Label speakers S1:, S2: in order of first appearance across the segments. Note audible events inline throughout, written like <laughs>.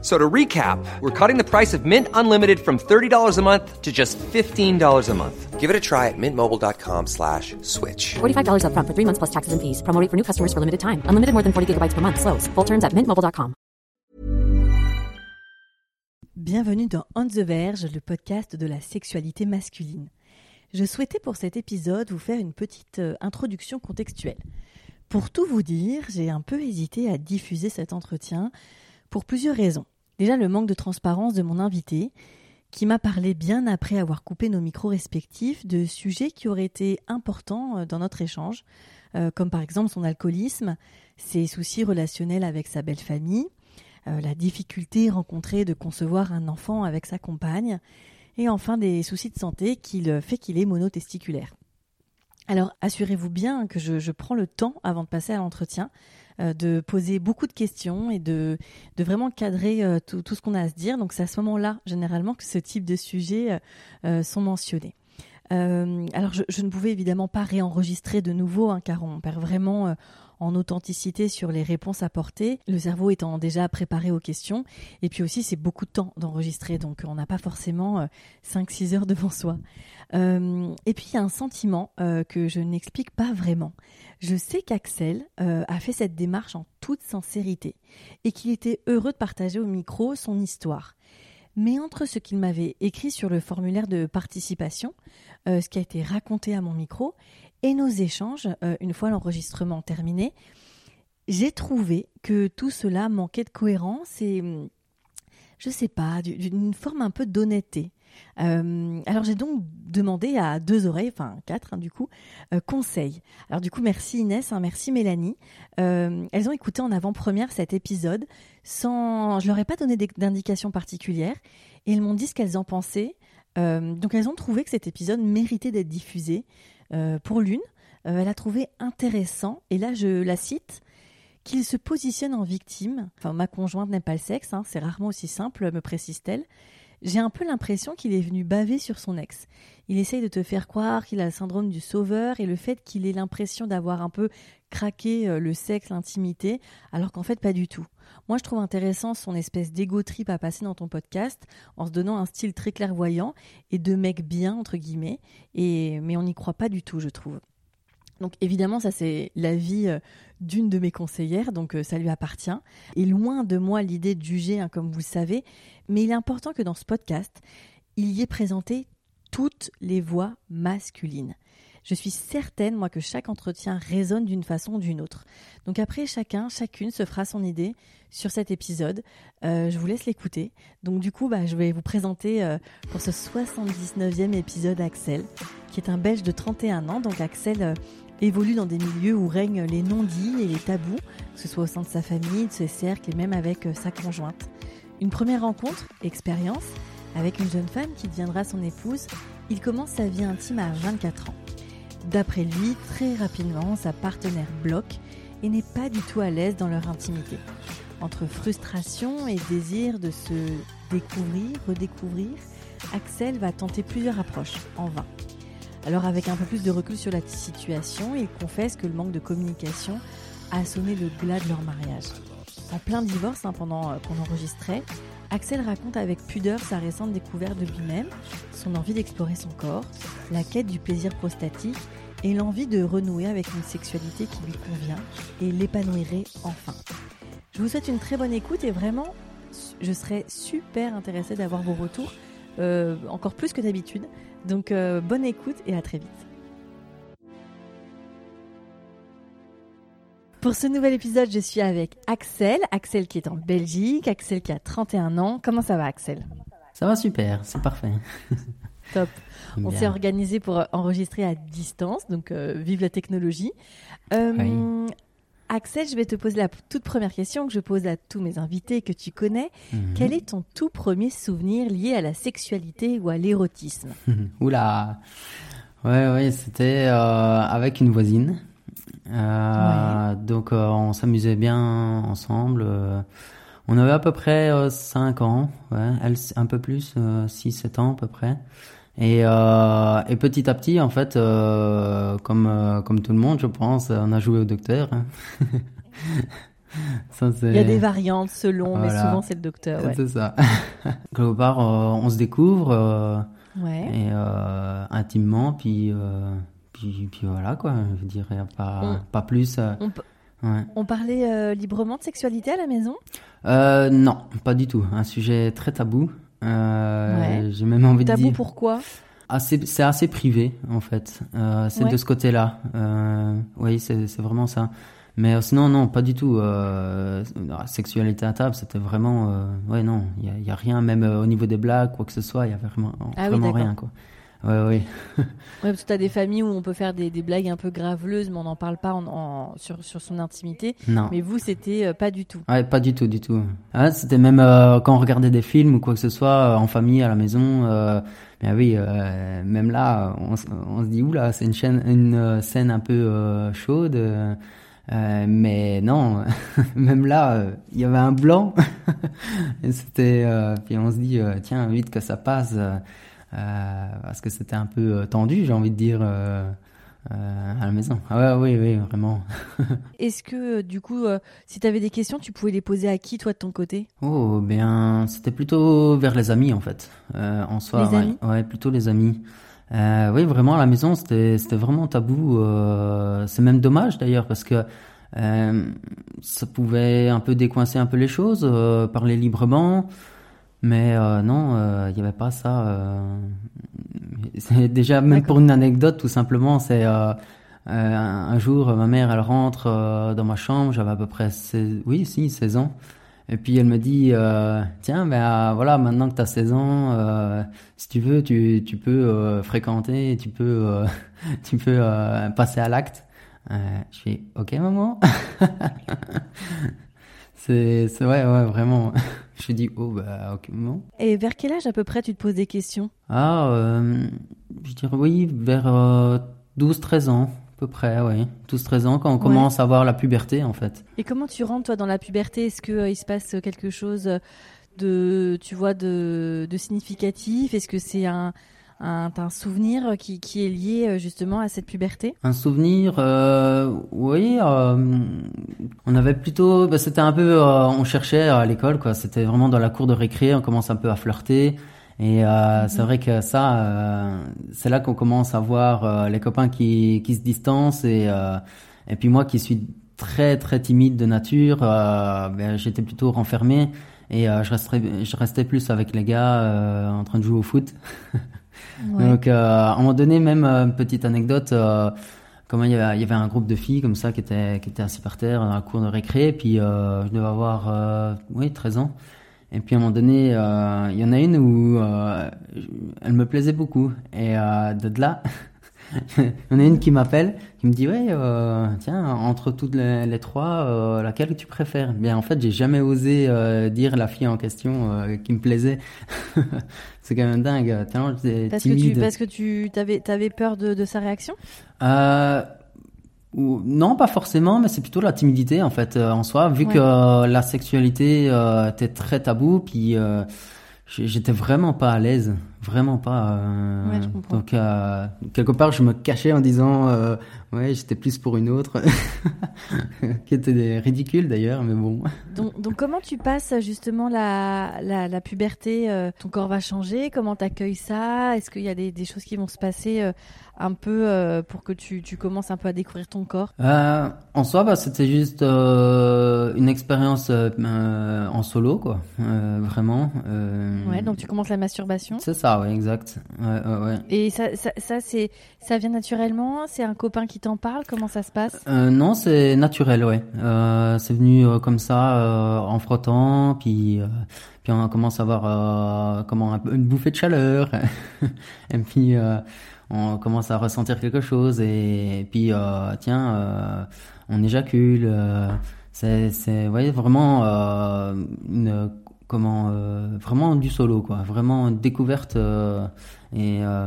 S1: So to recap, we're cutting the price of Mint Unlimited from $30 a month to just $15 a month.
S2: Give it a try at mintmobile.com slash switch.
S3: $45 upfront for three months plus taxes and fees. Promo rate for new customers for limited time. Unlimited more than 40 gigabytes per month. Slows. Full terms at mintmobile.com.
S4: Bienvenue dans On the Verge, le podcast de la sexualité masculine. Je souhaitais pour cet épisode vous faire une petite euh, introduction contextuelle. Pour tout vous dire, j'ai un peu hésité à diffuser cet entretien pour plusieurs raisons. Déjà le manque de transparence de mon invité, qui m'a parlé bien après avoir coupé nos micros respectifs de sujets qui auraient été importants euh, dans notre échange, euh, comme par exemple son alcoolisme, ses soucis relationnels avec sa belle famille, euh, la difficulté rencontrée de concevoir un enfant avec sa compagne, et enfin des soucis de santé qui fait qu'il est monotesticulaire. Alors assurez-vous bien que je, prends le temps avant de passer à l'entretien de poser beaucoup de questions et de, vraiment cadrer euh, tout, tout, ce qu'on a à se dire. Donc c'est à ce moment-là, généralement, que ce type de sujets euh, sont mentionnés. alors je, je, ne pouvais évidemment pas réenregistrer de nouveau, hein, car on perd vraiment en authenticité sur les réponses apportées, le cerveau étant déjà préparé aux questions. Et puis aussi, c'est beaucoup de temps d'enregistrer, donc on n'a pas forcément 5-6 heures devant soi. Euh, et puis, il y a un sentiment euh, que je n'explique pas vraiment. Je sais qu'Axel euh, a fait cette démarche en toute sincérité et qu'il était heureux de partager au micro son histoire. Mais entre ce qu'il m'avait écrit sur le formulaire de participation, euh, ce qui a été raconté à mon micro, et nos échanges, euh, une fois l'enregistrement terminé, j'ai trouvé que tout cela manquait de cohérence et, hum, je sais pas, d'une forme un peu d'honnêteté. Euh, alors j'ai donc demandé à deux oreilles, enfin quatre hein, du coup, euh, conseil. Alors du coup merci Inès, hein, merci Mélanie. Euh, elles ont écouté en avant-première cet épisode sans, je leur ai pas donné d'indication particulière et elles m'ont dit ce qu'elles en pensaient. Euh, donc elles ont trouvé que cet épisode méritait d'être diffusé. Pour l'une, elle a trouvé intéressant et là je la cite qu'il se positionne en victime. Enfin, ma conjointe n'aime pas le sexe, hein, c'est rarement aussi simple, me précise-t-elle. J'ai un peu l'impression qu'il est venu baver sur son ex. Il essaye de te faire croire qu'il a le syndrome du sauveur et le fait qu'il ait l'impression d'avoir un peu craqué euh, le sexe, l'intimité, alors qu'en fait pas du tout. Moi je trouve intéressant son espèce d'égo trip à passer dans ton podcast en se donnant un style très clairvoyant et de mec bien entre guillemets, et mais on n'y croit pas du tout je trouve. Donc évidemment, ça c'est l'avis euh, d'une de mes conseillères, donc euh, ça lui appartient. Et loin de moi l'idée de juger, hein, comme vous le savez, mais il est important que dans ce podcast, il y ait présenté toutes les voix masculines. Je suis certaine, moi, que chaque entretien résonne d'une façon ou d'une autre. Donc après, chacun, chacune se fera son idée sur cet épisode. Euh, je vous laisse l'écouter. Donc du coup, bah, je vais vous présenter pour ce 79e épisode Axel, qui est un Belge de 31 ans. Donc Axel évolue dans des milieux où règnent les non-dits et les tabous, que ce soit au sein de sa famille, de ses cercles et même avec euh, sa conjointe. Une première rencontre, expérience, avec une jeune femme qui deviendra son épouse, il commence sa vie intime à 24 ans. D'après lui, très rapidement, sa partenaire bloque et n'est pas du tout à l'aise dans leur intimité. Entre frustration et désir de se découvrir, redécouvrir, Axel va tenter plusieurs approches, en vain. Alors avec un peu plus de recul sur la situation, il confesse que le manque de communication a sonné le glas de leur mariage. En plein divorce, hein, pendant euh, qu'on enregistrait, Axel raconte avec pudeur sa récente découverte de lui-même, son envie d'explorer son corps, la quête du plaisir prostatique et l'envie de renouer avec une sexualité qui lui convient et l'épanouirait enfin. Je vous souhaite une très bonne écoute et vraiment, je serais super intéressée d'avoir vos retours, euh, encore plus que d'habitude. Donc euh, bonne écoute et à très vite. Pour ce nouvel épisode, je suis avec Axel. Axel qui est en Belgique, Axel qui a 31 ans. Comment ça va Axel?
S5: Ça va super, c'est parfait. <laughs>
S4: Top. On s'est organisé pour enregistrer à distance, donc euh, vive la technologie. Euh, oui. Axel, je vais te poser la toute première question que je pose à tous mes invités que tu connais. Mmh. Quel est ton tout premier souvenir lié à la sexualité ou à l'érotisme <laughs>
S5: Oula Ouais, ouais, c'était euh, avec une voisine. Euh, ouais. Donc euh, on s'amusait bien ensemble. On avait à peu près 5 ans, ouais, elle un peu plus, 6-7 ans à peu près. Et, euh, et petit à petit, en fait, euh, comme euh, comme tout le monde, je pense, on a joué au docteur. Hein. <laughs>
S4: Ça, Il y a des variantes selon, mais souvent c'est le docteur. Ouais.
S5: C'est ça. <laughs> Quelque part, on se découvre ouais. et intimement, puis, puis puis voilà quoi. Je dirais pas pas plus.
S4: On, ouais. on parlait librement de sexualité à la maison?
S5: Non, pas du tout. Un sujet très tabou. Euh, J'ai même envie
S4: Tabou
S5: de dire.
S4: pourquoi?
S5: C'est assez privé en fait. Euh, c'est de ce côté-là. Euh, oui, c'est vraiment ça. Mais sinon, non, pas du tout. Euh, sexualité à table, c'était vraiment, ouais, non, il y a, a, rien, même au niveau des blagues, quoi que ce soit, il y avait vraiment, ah, vraiment rien, quoi. Ouais, ouais. <laughs>
S4: ouais, parce que t'as des familles où on peut faire des, des blagues un peu graveleuses, mais on n'en parle pas en, en, sur, sur son intimité.
S5: Non.
S4: Mais vous, c'était euh, pas du tout.
S5: Ouais, pas du tout, du tout. Ah, c'était même euh, quand on regardait des films ou quoi que ce soit, euh, en famille, à la maison. Mais oui, même là, on, on se dit, oula, c'est une, chaîne, une scène un peu chaude. Mais non, <laughs> même là, il y avait un blanc. <laughs> et c'était, puis on se dit, tiens, vite que ça passe. Euh, parce que c'était un peu euh, tendu, j'ai envie de dire. Euh, à la maison. Ah ouais, oui, oui, vraiment. <laughs>
S4: Est-ce que, du coup, si tu avais des questions, tu pouvais les poser à qui, toi, de ton côté?
S5: Oh, bien, c'était plutôt vers les amis, en fait. en soi,
S4: les amis?
S5: Ouais, plutôt les amis. Euh, oui, vraiment, à la maison, c'était, c'était vraiment tabou. Euh, c'est même dommage, d'ailleurs, parce que euh, ça pouvait un peu décoincer un peu les choses, parler librement. Mais euh, non, il euh, n'y avait pas ça. Euh... C'est déjà même pour une anecdote, tout simplement, c'est euh, un jour, ma mère, elle rentre dans ma chambre, j'avais à peu près 16, oui, si, 16 ans. Et puis elle me dit, tiens, ben voilà, maintenant que tu as 16 ans, si tu veux, tu, tu peux fréquenter, tu peux, <laughs> tu peux passer à l'acte. je fais, ok maman. <laughs> c'est, c'est ouais, ouais, vraiment. <laughs> Je dis, oh, bah, ok, bon.
S4: Et vers quel âge à peu près tu te poses des questions?
S5: Ah, euh, je dirais oui, vers 12-13 euh, ans, à peu près, oui. 12-13 ans, quand on commence à avoir la puberté, en fait.
S4: Et comment tu rentres, toi, dans la puberté? Est-ce qu'il euh, il se passe quelque chose de, tu vois, de, de significatif? Est-ce que c'est un un, un souvenir qui, qui, est lié euh, justement à cette puberté?
S5: Un souvenir, euh, oui. Euh, on avait plutôt, bah, c'était un peu, euh, on cherchait à l'école, quoi. C'était vraiment dans la cour de récré, on commence un peu à flirter. Et euh, mhm. c'est vrai que ça, euh, c'est là qu'on commence à voir les copains qui, qui se distancent et, et puis moi qui suis très très timide de nature, ben, j'étais plutôt renfermé et je restais je restais plus avec les gars en train de jouer au foot. <laughs> Donc, euh, à un moment donné, même euh, une petite anecdote, euh, comment il y, avait, un groupe de filles comme ça qui étaient qui assis par terre dans la cour de récré, puis euh, je devais avoir euh, oui 13 ans. Et puis à un moment donné, euh, il y en a une où elle me plaisait beaucoup. Et de là, <laughs> il y en a une qui m'appelle, qui me dit ouais, euh, tiens, entre toutes les, les trois, euh, laquelle tu préfères? Bien, en fait, j'ai jamais osé euh, dire la fille en question qui me plaisait. <laughs> c'est quand même dingue. Tellement j'étais
S4: parce
S5: timide.
S4: Que tu, parce que tu t'avais avais peur de, de sa réaction?
S5: Ou, non, pas forcément, mais c'est plutôt la timidité en fait en soi, vu ouais. que la sexualité était très tabou, puis j'étais vraiment pas à l'aise, vraiment pas.
S4: Euh, ouais,
S5: donc euh, quelque part, je me cachais en disant, euh, ouais, j'étais plus pour une autre, <laughs> qui était ridicule d'ailleurs, mais bon.
S4: Donc, donc, comment tu passes justement la, la, la puberté euh, Ton corps va changer? Comment t'accueilles ça? Est-ce qu'il y a des, des, choses qui vont se passer euh, un peu pour que tu, tu commences un peu à découvrir ton corps?
S5: En soi, bah, c'était juste une expérience en solo, quoi. Vraiment.
S4: Ouais, donc tu commences la masturbation
S5: C'est ça, ouais, exact. Ouais, ouais, ouais.
S4: Et ça, ça, ça, c'est, ça vient naturellement? C'est un copain qui t'en parle? Comment ça se passe?
S5: Non, c'est naturel, ouais. c'est venu comme ça, en frottant, puis puis on commence à avoir comment une bouffée de chaleur <laughs> et puis euh, on commence à ressentir quelque chose et, et puis euh, tiens, euh, on éjacule. Euh, c'est, c'est, voyez, vraiment euh, une comment euh, vraiment du solo quoi, vraiment découverte euh, et euh,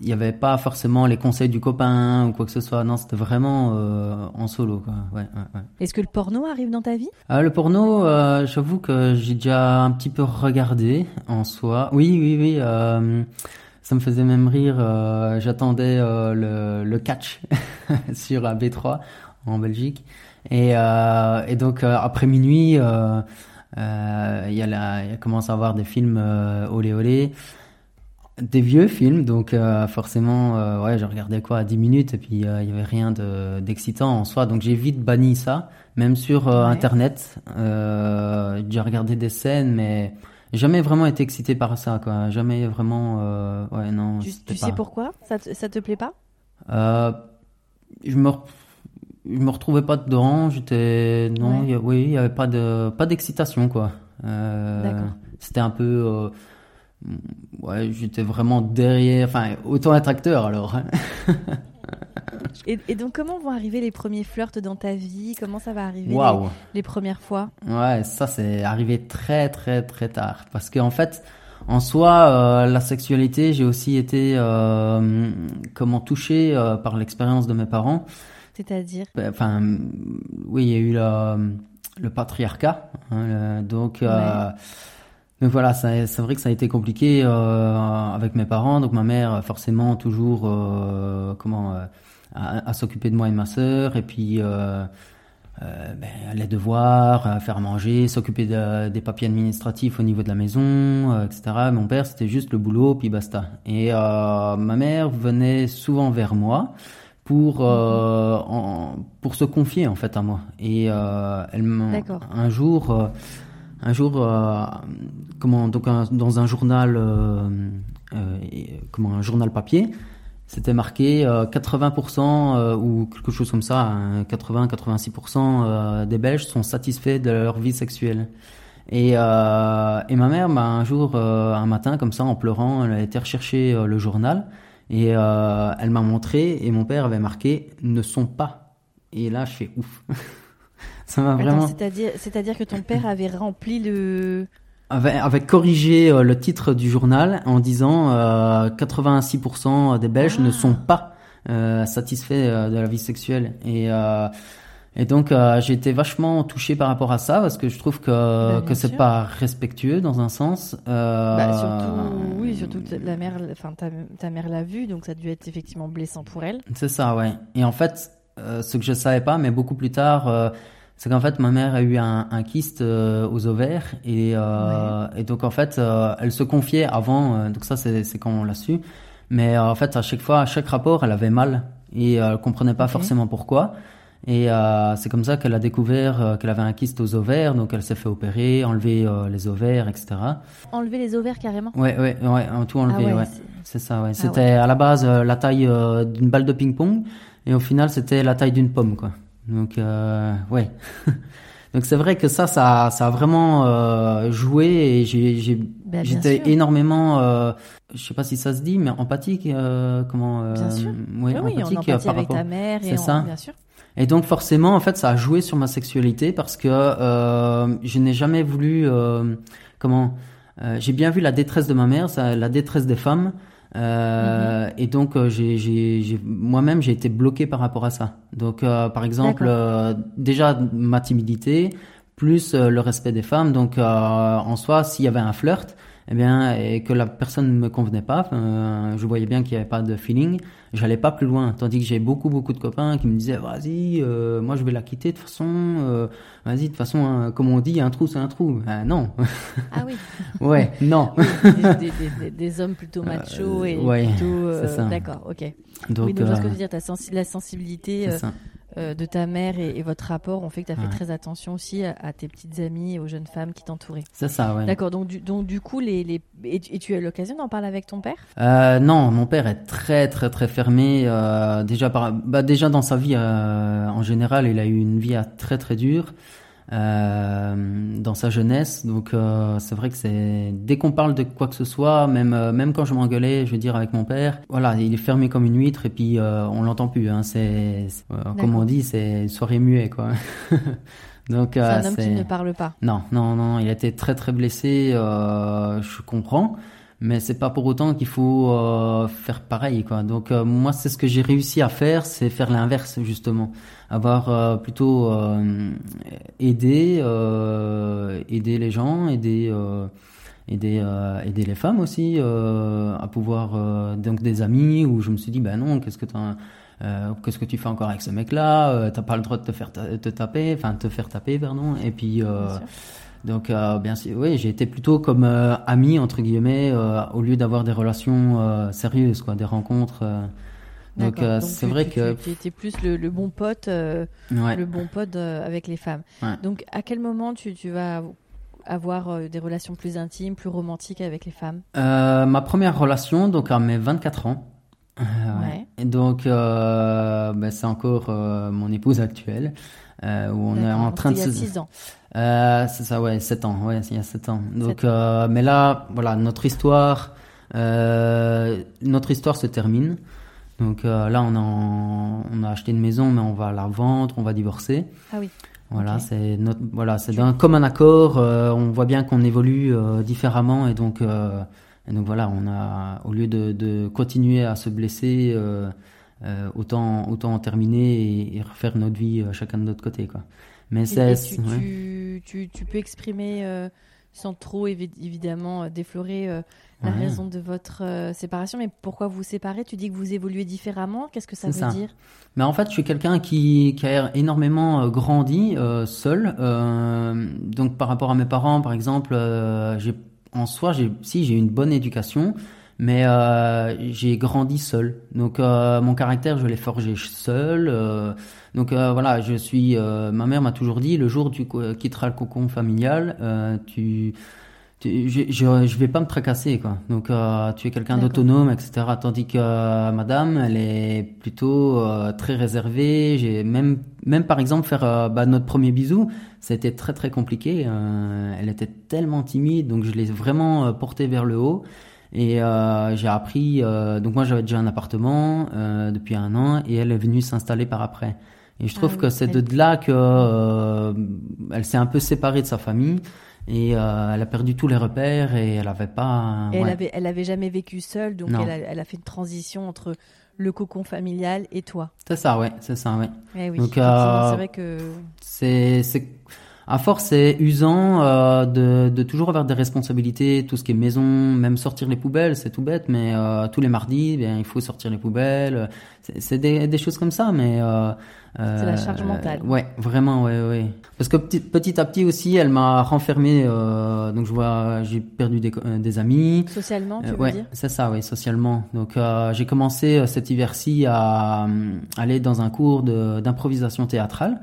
S5: il n'y avait pas forcément les conseils du copain ou quoi que ce soit. Non, c'était vraiment euh, en solo quoi. Ouais, ouais, ouais.
S4: Est-ce que le porno arrive dans ta vie?
S5: Ah, le porno, euh, j'avoue que j'ai déjà un petit peu regardé en soi. Oui, oui, oui. euh, ça me faisait même rire. euh, J'attendais euh, le, le catch <laughs> sur la B3 en Belgique. Et, euh, et donc euh, après minuit, euh, euh, il y a la, il commencé à avoir des films euh, olé olé. Des vieux films, donc euh, forcément, euh, ouais, je regardais quoi à 10 minutes et puis euh, il y avait rien de d'excitant en soi, donc j'ai vite banni ça, même sur euh,
S4: Ouais.
S5: internet. Euh, j'ai regardé des scènes, mais jamais vraiment été excité par ça, quoi. Jamais vraiment, euh, ouais, non.
S4: Tu, sais pourquoi? Ça te, ça te plaît pas?
S5: Euh, je me, je me retrouvais pas dedans. J'étais non,
S4: Ouais.
S5: il y a- oui, il y avait pas de, pas d'excitation quoi. Euh. C'était un peu, euh, ouais, j'étais vraiment derrière. Enfin, autant être acteur alors. hein. <laughs>
S4: et, et donc, comment vont arriver les premiers flirts dans ta vie? Comment ça va arriver les- les, premières fois?
S5: Ouais, ça c'est arrivé très très très tard parce qu'en fait, en soi, euh, la sexualité, j'ai aussi été euh, comment touché par l'expérience de mes parents.
S4: C'est-à-dire
S5: Ben, Enfin, oui, il y a eu le patriarcat, hein, le- donc. euh, donc voilà, c'est vrai que ça a été compliqué euh, avec mes parents. Donc ma mère, forcément, toujours euh, comment à, à s'occuper de moi et de ma sœur, et puis ben, les devoirs, faire manger, s'occuper de- des papiers administratifs au niveau de la maison, etc. Mon père, c'était juste le boulot, puis basta. Et ma mère venait souvent vers moi pour euh, en- pour se confier en fait à moi. Et euh, elle un jour. euh, un jour, euh, comment donc un- dans un journal, euh, euh, comment un journal papier, c'était marqué euh, 80% euh, ou quelque chose comme ça, 80-86% euh, des Belges sont satisfaits de leur vie sexuelle. Et, euh, et ma mère, bah, un jour, euh, un matin, comme ça, en pleurant, elle a été rechercher le journal et euh, elle m'a montré et mon père avait marqué ne sont pas. Et là, je fais ouf. <laughs> ça m'a vraiment
S4: c'est-à-dire, c'est-à-dire que ton père avait rempli le.
S5: avait, avait corrigé euh, le titre du journal en disant euh, 86% des Belges
S4: Ah.
S5: ne sont pas euh, satisfaits euh, de la vie sexuelle. Et, euh, et donc euh, j'ai été vachement touché par rapport à ça parce que je trouve que,
S4: Bah,
S5: que c'est pas respectueux dans un sens. Euh,
S4: Bah, surtout, oui, surtout que la mère, enfin ta, ta mère l'a vu, donc ça a dû être effectivement blessant pour elle.
S5: C'est ça, ouais. Et en fait, euh, ce que je savais pas, mais beaucoup plus tard, euh, c'est qu'en fait, ma mère a eu un, un kyste euh, aux ovaires et, euh, et donc en fait, euh, elle se confiait avant. euh, donc ça, c'est c'est quand on l'a su. Mais en fait, à chaque fois, à chaque rapport, elle avait mal et elle comprenait pas forcément pourquoi. Et euh, c'est comme ça qu'elle a découvert euh, qu'elle avait un kyste aux ovaires, donc elle s'est fait opérer, enlever euh, les ovaires, etc.
S4: Enlever les ovaires carrément?
S5: Ouais, ouais, ouais, tout enlevé,
S4: Ah ouais,
S5: ouais.
S4: c'est-
S5: ça, ouais.
S4: Ah
S5: C'était
S4: ouais.
S5: à la base euh, la taille d'une balle de ping-pong et au final c'était la taille d'une pomme, quoi. Donc, euh, ouais. <laughs> Donc c'est vrai que ça, ça, ça a vraiment joué et j'ai,
S4: Bah,
S5: j'étais énormément, euh, je sais pas si ça se dit, mais empathique, euh, comment euh,
S4: Bien sûr.
S5: ouais,
S4: oui, oui,
S5: empathique, euh,
S4: empathie
S5: par
S4: avec
S5: rapport-
S4: ta mère et
S5: C'est
S4: en-
S5: ça.
S4: bien sûr.
S5: Et donc forcément, en fait, ça a joué sur ma sexualité parce que euh, je n'ai jamais voulu, euh, comment, euh, j'ai bien vu la détresse de ma mère, ça, la détresse des femmes, euh, et donc euh, j'ai, j'ai, j'ai- moi-même j'ai été bloqué par rapport à ça. Donc euh, par exemple, euh, déjà ma timidité, plus euh, le respect des femmes. Donc euh, en soi, s'il y avait un flirt, eh bien, et que la personne ne me convenait pas, euh, je voyais bien qu'il n'y avait pas de feeling, j'allais pas plus loin. Tandis que j'ai beaucoup, beaucoup de copains qui me disaient, vas-y, euh, moi je vais la quitter de toute façon, euh, vas-y, de toute façon, hein, comme on dit, un trou c'est un trou. Ah, non,
S4: Ah oui. <laughs>
S5: ouais, non. <laughs>
S4: des, des- des- des- des hommes plutôt machos et
S5: ouais,
S4: plutôt. euh. D'accord, ok.
S5: Donc,
S4: oui, donc je vois ce que
S5: euh,
S4: tu veux dire, ta la sensibilité
S5: c'est
S4: euh,
S5: ça.
S4: Euh, de ta mère et, et votre rapport ont fait que tu as fait très attention aussi à, à tes petites amies et aux jeunes femmes qui t'entouraient.
S5: C'est ça, ouais.
S4: D'accord, donc du, donc du coup, les, les... Et, tu- et tu as eu l'occasion d'en parler avec ton père?
S5: Euh, non, mon père est très très très fermé. euh, déjà par, bah déjà dans sa vie en général, il a eu une vie très très dure dans sa jeunesse. Donc euh, c'est vrai que c'est dès qu'on parle de quoi que ce soit, même euh, même quand je m'engueulais, je veux dire avec mon père, voilà, il est fermé comme une huître et puis euh, on l'entend plus. Hein, c'est euh, comme on dit, c'est une soirée muet quoi. <laughs> Donc
S4: C'est
S5: euh,
S4: un homme qui ne parle pas.
S5: Non, non, non, il a été très très blessé. euh, je comprends, mais c'est pas pour autant qu'il faut euh, faire pareil, quoi. Donc euh, moi, c'est ce que j'ai réussi à faire, c'est faire l'inverse justement, avoir euh, plutôt euh, aider, euh, aider les gens, aider. euh, Aider, euh, aider les femmes aussi euh, à pouvoir euh, donc des amis où je me suis dit ben non qu'est-ce que euh, qu'est-ce que tu fais encore avec ce mec-là? Euh, T'as pas le droit de te faire te taper, enfin te faire taper, pardon. Et puis euh,
S4: Bien.
S5: Donc euh, bien sûr, oui, j'ai été plutôt comme euh, ami entre guillemets euh, au lieu d'avoir des relations euh, sérieuses, quoi, des rencontres. donc c'est vrai
S4: tu-
S5: que
S4: tu étais plus le, le bon pote,
S5: ouais.
S4: le bon pote avec les femmes.
S5: Ouais.
S4: Donc, à quel moment tu, tu vas avoir des relations plus intimes, plus romantiques avec les femmes?
S5: Ma première relation, donc à mes 24 ans.
S4: Ouais.
S5: Et donc ben, c'est encore mon épouse actuelle. Euh, où on est en train de
S4: il y a
S5: se...
S4: 6 ans.
S5: Euh, c'est ça, ouais, 7 ans, ouais, il y a 7 ans. Donc, euh, mais là, voilà, notre histoire, euh, notre histoire se termine. Donc euh, là, on a, en- on a acheté une maison, mais on va la vendre, on va divorcer.
S4: Ah oui.
S5: Voilà, c'est notre, voilà, c'est d'un commun accord. on voit bien qu'on évolue différemment et donc, et donc voilà, on a, au lieu de, de continuer à se blesser, euh, euh, autant, autant en terminer et, et refaire notre vie euh, chacun de notre côté, quoi. Mais c'est,
S4: tu,
S5: ouais.
S4: tu, tu, tu peux exprimer, euh, sans trop évi- évidemment déflorer euh, la
S5: Ouais.
S4: raison de votre euh, séparation, mais pourquoi vous séparez? Tu dis que vous évoluez différemment. Qu'est-ce que ça veut
S5: ça.
S4: dire?
S5: Mais en fait, je suis quelqu'un qui, qui a énormément grandi euh, seul. Donc, par rapport à mes parents, par exemple, en soi, si j'ai une bonne éducation, mais euh, j'ai grandi seul. Donc, euh, mon caractère, je l'ai forgé seul. euh, donc euh, voilà, je suis. euh, ma mère m'a toujours dit, le jour où tu co- quitteras le cocon familial, euh, tu tu- je, je, je vais pas me tracasser quoi. Donc euh, tu es quelqu'un d'autonome, etc. Tandis que euh, Madame, elle est plutôt euh, très réservée. J'ai même même par exemple faire euh, bah, notre premier bisou, c'était très très compliqué. Euh, elle était tellement timide, donc je l'ai vraiment euh, portée vers le haut. Et euh, j'ai appris. euh, donc moi j'avais déjà un appartement euh, depuis un an et elle est venue s'installer par après. Et je trouve
S4: Ah
S5: que c'est de là que elle s'est un peu séparée de sa famille et elle a perdu tous les repères et elle avait pas.
S4: Et Elle avait, elle avait jamais vécu seule, donc elle a, elle a fait une transition entre le cocon familial et toi.
S5: C'est ça, ouais, c'est ça, ouais.
S4: Eh oui,
S5: Donc,
S4: c'est vrai que
S5: c'est, à force, c'est usant euh, de, de toujours avoir des responsabilités, tout ce qui est maison, même sortir les poubelles, c'est tout bête, mais euh, tous les mardis, bien, il faut sortir les poubelles. C'est, des, des choses comme ça, mais euh,
S4: C'est la charge mentale.
S5: Ouais, vraiment, ouais, ouais. Parce que petit, petit à petit aussi, elle m'a renfermé. euh, donc je vois, j'ai perdu des, euh, des amis.
S4: socialement, tu
S5: Euh,
S4: veux
S5: ouais,
S4: dire?
S5: c'est ça, oui, socialement. Donc euh, j'ai commencé euh, cet hiver-ci à euh, aller dans un cours d'improvisation théâtrale.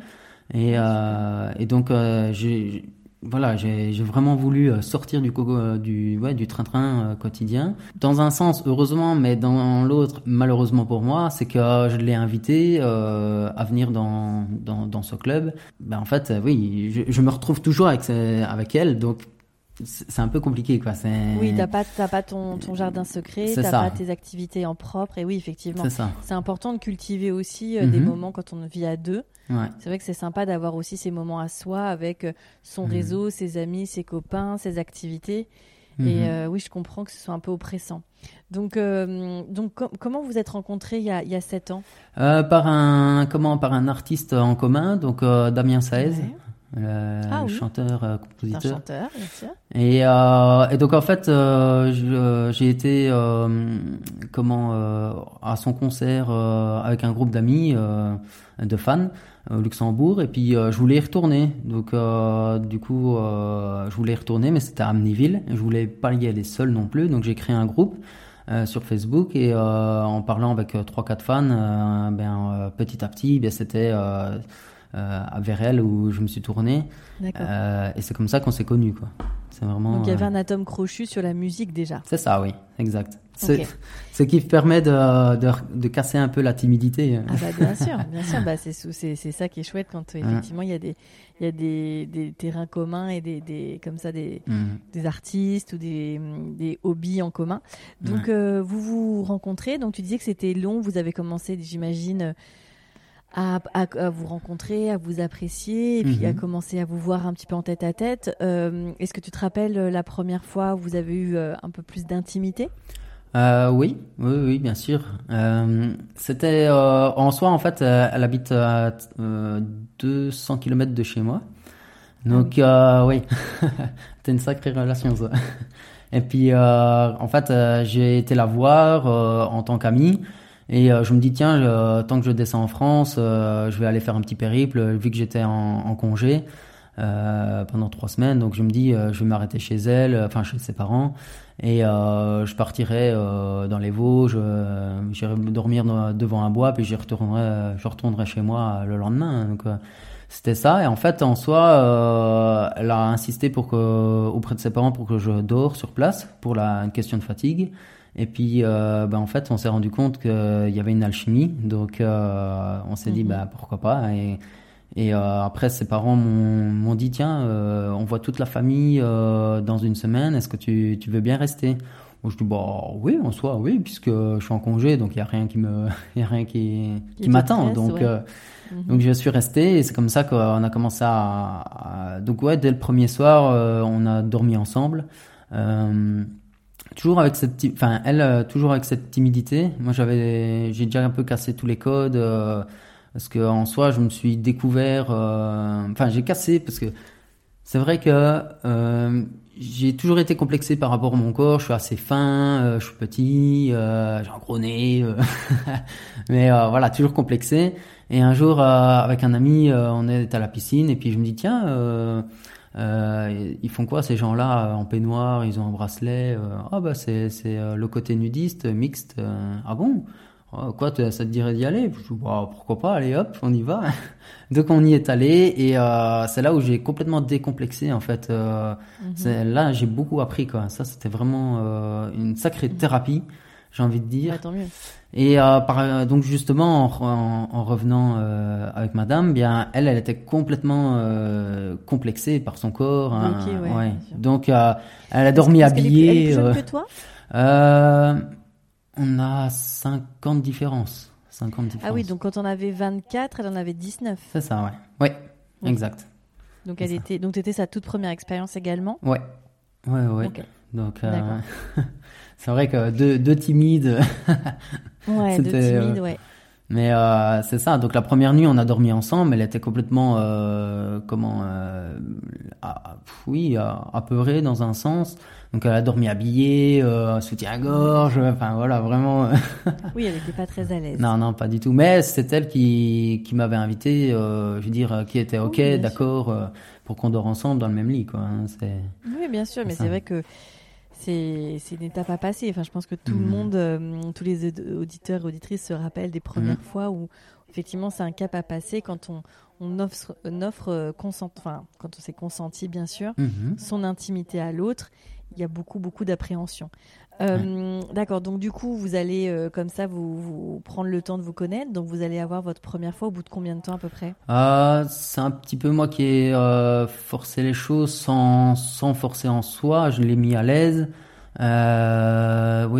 S5: Et, euh, et donc euh, j'ai voilà, j'ai vraiment voulu euh, sortir du coco- du train-train quotidien. Dans un sens, heureusement, mais dans l'autre, malheureusement pour moi, c'est que je l'ai invité à venir dans, ce club. Ben en fait, oui, je, me retrouve toujours avec avec elle, donc c'est un peu compliqué quoi.
S4: Oui, t'as pas, t'as pas ton, ton jardin secret, t'as pas tes activités en propre, et oui, effectivement,
S5: c'est
S4: important de cultiver aussi euh, des
S5: Mhm.
S4: moments quand on vit à deux.
S5: Ouais.
S4: C'est vrai que c'est sympa d'avoir aussi ces moments à soi avec euh, son
S5: Mhm.
S4: réseau, ses amis, ses copains, ses activités.
S5: Mhm.
S4: Et euh, oui, je comprends que ce soit un peu oppressant. Donc, euh, donc com- comment vous êtes rencontrés il y a, il y a sept ans?
S5: Par un comment par un artiste en commun donc Damien Saez
S4: Ouais.
S5: Le,
S4: Ah
S5: le
S4: oui.
S5: chanteur euh,
S4: C'est un
S5: compositeur
S4: chanteur, bien sûr.
S5: et, euh, et donc en fait euh, je- j'ai été euh, comment euh, à son concert euh, avec un groupe d'amis euh, de fans au Luxembourg. Et puis euh, je voulais y retourner. Donc euh, du coup euh, je voulais y retourner mais c'était à Amnéville. Je voulais pas y aller seul non plus. Donc j'ai créé un groupe euh, sur Facebook. Et euh, en parlant avec euh, trois quatre fans euh, ben euh, petit à petit ben c'était euh, à Vérel où je me suis tourné euh, et c'est comme ça qu'on s'est connus quoi c'est vraiment
S4: donc il y avait
S5: euh,
S4: un atome crochu sur la musique déjà.
S5: c'est ça oui exact ce qui permet de, de, de casser un peu la timidité
S4: Ah bah bien sûr, bien sûr. Bah c'est ça qui est chouette quand effectivement il y a des y a des, des terrains communs et des, des comme ça des,
S5: Mhm.
S4: des artistes ou des, des hobbies en commun. Donc euh, vous vous rencontrez. Donc tu disais que c'était long. Vous avez commencé, j'imagine, à, à- à vous rencontrer, à vous apprécier, et puis à
S5: Mhm.
S4: commencer à vous voir un petit peu en tête à tête. Euh, Est-ce que tu te rappelles euh, la première fois où vous avez eu euh, un peu plus d'intimité?
S5: Euh, oui, oui, oui, bien sûr. Euh, c'était euh, en soi, en fait, elle habite à euh, 200 km de chez moi. Donc, euh, oui, <laughs> c'était une sacrée relation, ça. <laughs> Et puis, euh, en fait, j'ai été la voir euh, en tant qu'amie. Et euh, je me dis, tiens, je- tant que je descends en France, euh, je vais aller faire un petit périple, vu que j'étais en, en congé euh, pendant trois semaines. Donc, je me dis, euh, je vais m'arrêter chez elle, euh, enfin, chez ses parents. Et euh, je partirai euh, dans les Vosges, euh, j'irai dormir devant un bois, puis j'y retournerai, euh, je retournerai chez moi euh, le lendemain. Donc euh, c'était ça. Et en fait, en soi, euh, elle a insisté pour que, auprès de ses parents pour que je dors sur place pour la une question de fatigue. Et puis, euh, ben, en fait, on s'est rendu compte qu'il y avait une alchimie. Donc, euh, on s'est dit,
S4: Mhm.
S5: bah, pourquoi pas. Et, et euh, après, ses parents m'ont dit, tiens, euh, on voit toute la famille euh, dans une semaine. Est-ce que tu, tu veux bien rester? Moi, je dis, bah oui, en soi, oui, puisque je suis en congé, donc il y a rien qui me, <laughs> il y a rien qui,
S4: Qui
S5: qui
S4: te
S5: m'attend. Donc,
S4: ouais.
S5: euh,
S4: Mhm.
S5: donc je suis resté et c'est comme ça qu'on a commencé à, à- donc ouais dès le premier soir euh, on a dormi ensemble Euh, toujours avec cette enfin elle euh, toujours avec cette timidité moi j'avais j'ai déjà un peu cassé tous les codes euh, parce que en soi je me suis découvert euh, enfin j'ai cassé parce que c'est vrai que euh, j'ai toujours été complexé par rapport à mon corps. Je suis assez fin, euh, je suis petit, j'ai un gros nez, <laughs> mais voilà, toujours complexé. Et un jour, avec un ami, on est à la piscine et puis je me dis tiens, euh, euh, ils font quoi ces gens-là euh, en peignoir Ils ont un bracelet. euh, Ah bah c'est c'est euh, le côté nudiste mixte. euh, ah bon? Oh, Quoi, ça te dirait d'y aller? Je dis, Bah, pourquoi pas, allez hop, on y va. <laughs> Donc on y est allé et euh, c'est là où j'ai complètement décomplexé en fait. Euh, c'est- Là j'ai beaucoup appris quoi. Ça c'était vraiment euh, une sacrée thérapie, j'ai envie de dire.
S4: Bah, tant mieux.
S5: Et euh, par, donc justement en, re- en, en revenant euh, avec Madame, bien elle, elle était complètement euh, complexée par son corps. hein,
S4: Bloquée, ouais, sûr.
S5: Donc euh, elle a dormi
S4: est plus- Elle est
S5: habillée.
S4: plus jeune
S5: euh,
S4: que toi
S5: euh, on a 50 différences. 50 différences.
S4: Ah oui, donc quand on avait 24, elle en avait 19.
S5: C'est ça, ouais. Ouais,
S4: Ok.
S5: exact.
S4: Donc elle
S5: ça.
S4: était, donc t'étais sa toute première expérience également.
S5: Ouais, ouais, ouais.
S4: Ok.
S5: Donc, euh. <laughs> c'est vrai que deux, deux timides, <laughs>
S4: Ouais, de
S5: C'était,
S4: timide,
S5: euh,
S4: ouais.
S5: mais euh, c'est ça. Donc la première nuit, on a dormi ensemble. Elle était complètement, euh, comment, euh, oui, apeurée dans un sens. Donc elle a dormi habillée, soutien-gorge. Enfin voilà, vraiment.
S4: Oui, elle n'était pas très à l'aise.
S5: non, non, pas du tout. Mais c'est elle qui, qui m'avait invité. je veux dire, qui était ok,
S4: Oui,
S5: d'accord, pour qu'on dort ensemble dans le même lit, quoi. hein.
S4: Oui, bien sûr, mais
S5: c'est
S4: vrai que c'est une étape à passer. Enfin, je pense que tout le
S5: Mhm.
S4: monde, euh, tous les aud- auditeurs et auditrices se rappellent des premières
S5: Mhm.
S4: fois où effectivement c'est un cap à passer quand on, on offre, on offre euh, consent, enfin, quand on s'est consenti, bien sûr,
S5: Mhm.
S4: son intimité à l'autre. Il y a beaucoup, beaucoup d'appréhension. Euh, D'accord, donc du coup, vous allez euh, comme ça vous, vous prendre le temps de vous connaître. Donc vous allez avoir votre première fois au bout de combien de temps à peu près?
S5: Euh, c'est un petit peu moi qui ai euh, forcé les choses sans, sans forcer en soi. Je l'ai mis à l'aise. Oui,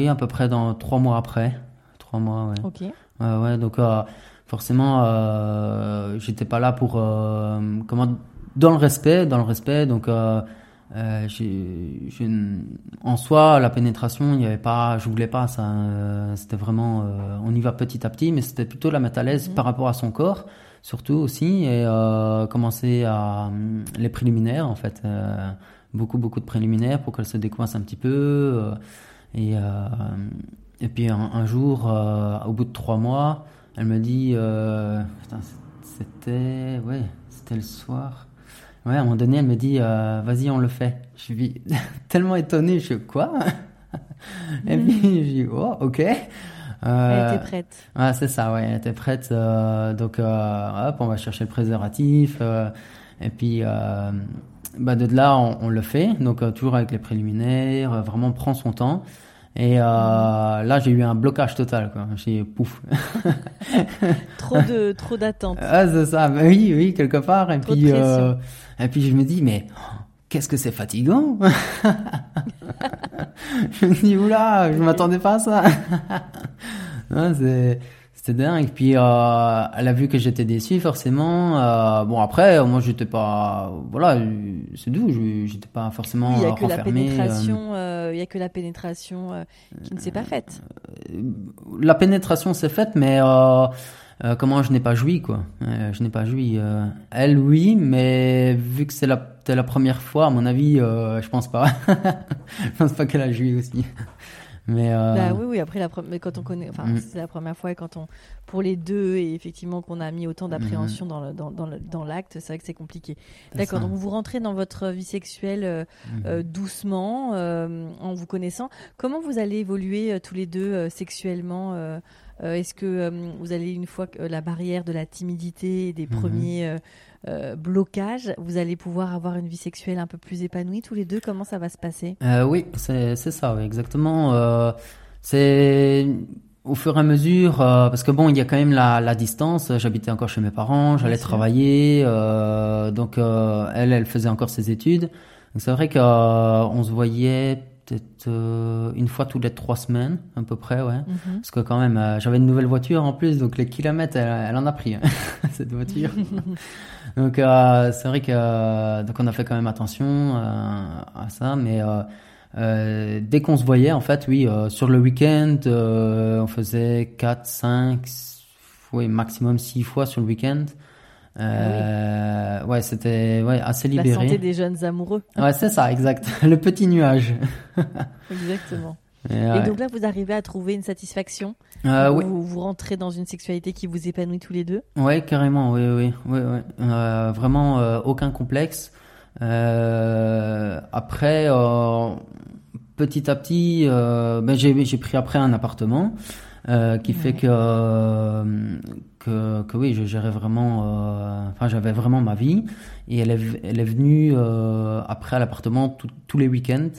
S5: à peu près dans trois mois après. Trois mois, ouais.
S4: Ok.
S5: Ouais, ouais, donc forcément, j'étais pas là pour comment dans le respect, dans le respect. Donc, euh, en soi, la pénétration, il y avait pas, je voulais pas ça. euh, c'était vraiment, euh, on y va petit à petit, mais c'était plutôt la mettre à l'aise par rapport à son corps, surtout aussi, et commencer à hum, les préliminaires en fait, beaucoup beaucoup de préliminaires pour qu'elle se décoince un petit peu. et, et puis un, un jour, au bout de trois mois, elle me dit, putain, c'était, ouais, c'était le soir. Ouais, à un moment donné, elle me dit, euh, vas-y, on le fait. Je suis <laughs> tellement étonné, je suis quoi? <laughs> Et puis je dis, oh, ok.
S4: Elle
S5: Euh,
S4: était prête.
S5: Ouais, c'est ça, ouais, elle était prête. euh, donc, euh, hop, on va chercher le préservatif. euh, et puis, euh, bah, de là, on, on le fait. Donc, toujours avec les préliminaires, vraiment, prend son temps. Et euh, là, j'ai eu un blocage total, quoi. J'ai pouf. <laughs>
S4: Trop de trop d'attentes. <laughs>
S5: Ah, c'est ça. Bah oui, oui, quelque part. Et
S4: Trop
S5: puis, euh, et puis, je me dis, mais oh, qu'est-ce que c'est fatigant? <laughs> je me dis, oula, je m'attendais pas à ça. Non, c'est, c'était dingue. Puis euh, elle a vu que j'étais déçu forcément. Euh, bon après, moi j'étais pas, voilà, c'est doux. J'étais pas forcément
S4: Il n'y a que la
S5: renfermé, euh,
S4: pénétration, euh, il y a que la pénétration euh, qui ne s'est pas faite.
S5: la pénétration s'est faite, mais euh, euh, comment je n'ai pas joui quoi. Euh, je n'ai pas joui. euh. Elle oui, mais vu que c'est la la première fois, à mon avis, euh, je pense pas. <laughs> je pense pas qu'elle a joui aussi. Mais euh,
S4: Bah oui, oui. Après, la mais quand on connaît, enfin,
S5: Mm.
S4: c'est la première fois et quand on, pour les deux, et effectivement qu'on a mis autant
S5: Mm-hmm.
S4: d'appréhension dans le- dans, dans le- dans l'acte, c'est vrai que c'est compliqué. D'accord. Donc vous rentrez dans votre vie sexuelle euh,
S5: Mhm.
S4: euh, doucement, euh, en vous connaissant. Comment vous allez évoluer tous les deux sexuellement euh, Est-ce que euh, vous allez une fois que euh, la barrière de la timidité, et des
S5: Mhm.
S4: premiers euh, blocages, vous allez pouvoir avoir une vie sexuelle un peu plus épanouie tous les deux? Comment ça va se passer?
S5: Oui, c'est ça, oui, exactement. C'est au fur et à mesure, parce que bon, il y a quand même la, la distance. J'habitais encore chez mes parents, j'allais travailler, donc elle, elle faisait encore ses études. C'est vrai qu'on se voyait peut-être euh, une fois toutes les trois semaines, à peu près, ouais.
S4: Mhm.
S5: Parce que quand même, euh, j'avais une nouvelle voiture en plus, donc les kilomètres, elle, elle en a pris, hein, <laughs> cette voiture. <laughs> donc euh, c'est vrai que donc on a fait quand même attention à ça, mais dès qu'on se voyait, en fait, oui, sur le week-end, on faisait 4, 5, oui, maximum 6 fois sur le week-end. Euh, Ouais, c'était ouais, assez
S4: La
S5: libéré.
S4: santé des jeunes amoureux.
S5: Ouais, c'est ça, exact. <laughs> Le petit nuage. <laughs>
S4: Exactement.
S5: Et,
S4: donc là, vous arrivez à trouver une satisfaction.
S5: Euh, oui.
S4: vous, vous rentrez dans une sexualité qui vous épanouit tous les deux.
S5: Ouais, carrément, oui, oui, oui, oui. Euh, vraiment euh, aucun complexe. Euh, après, petit à petit, ben j'ai pris après un appartement euh, qui fait que, euh, que oui, je gérais vraiment, euh, enfin j'avais vraiment ma vie et elle est venue euh, après à l'appartement tous- les week-ends.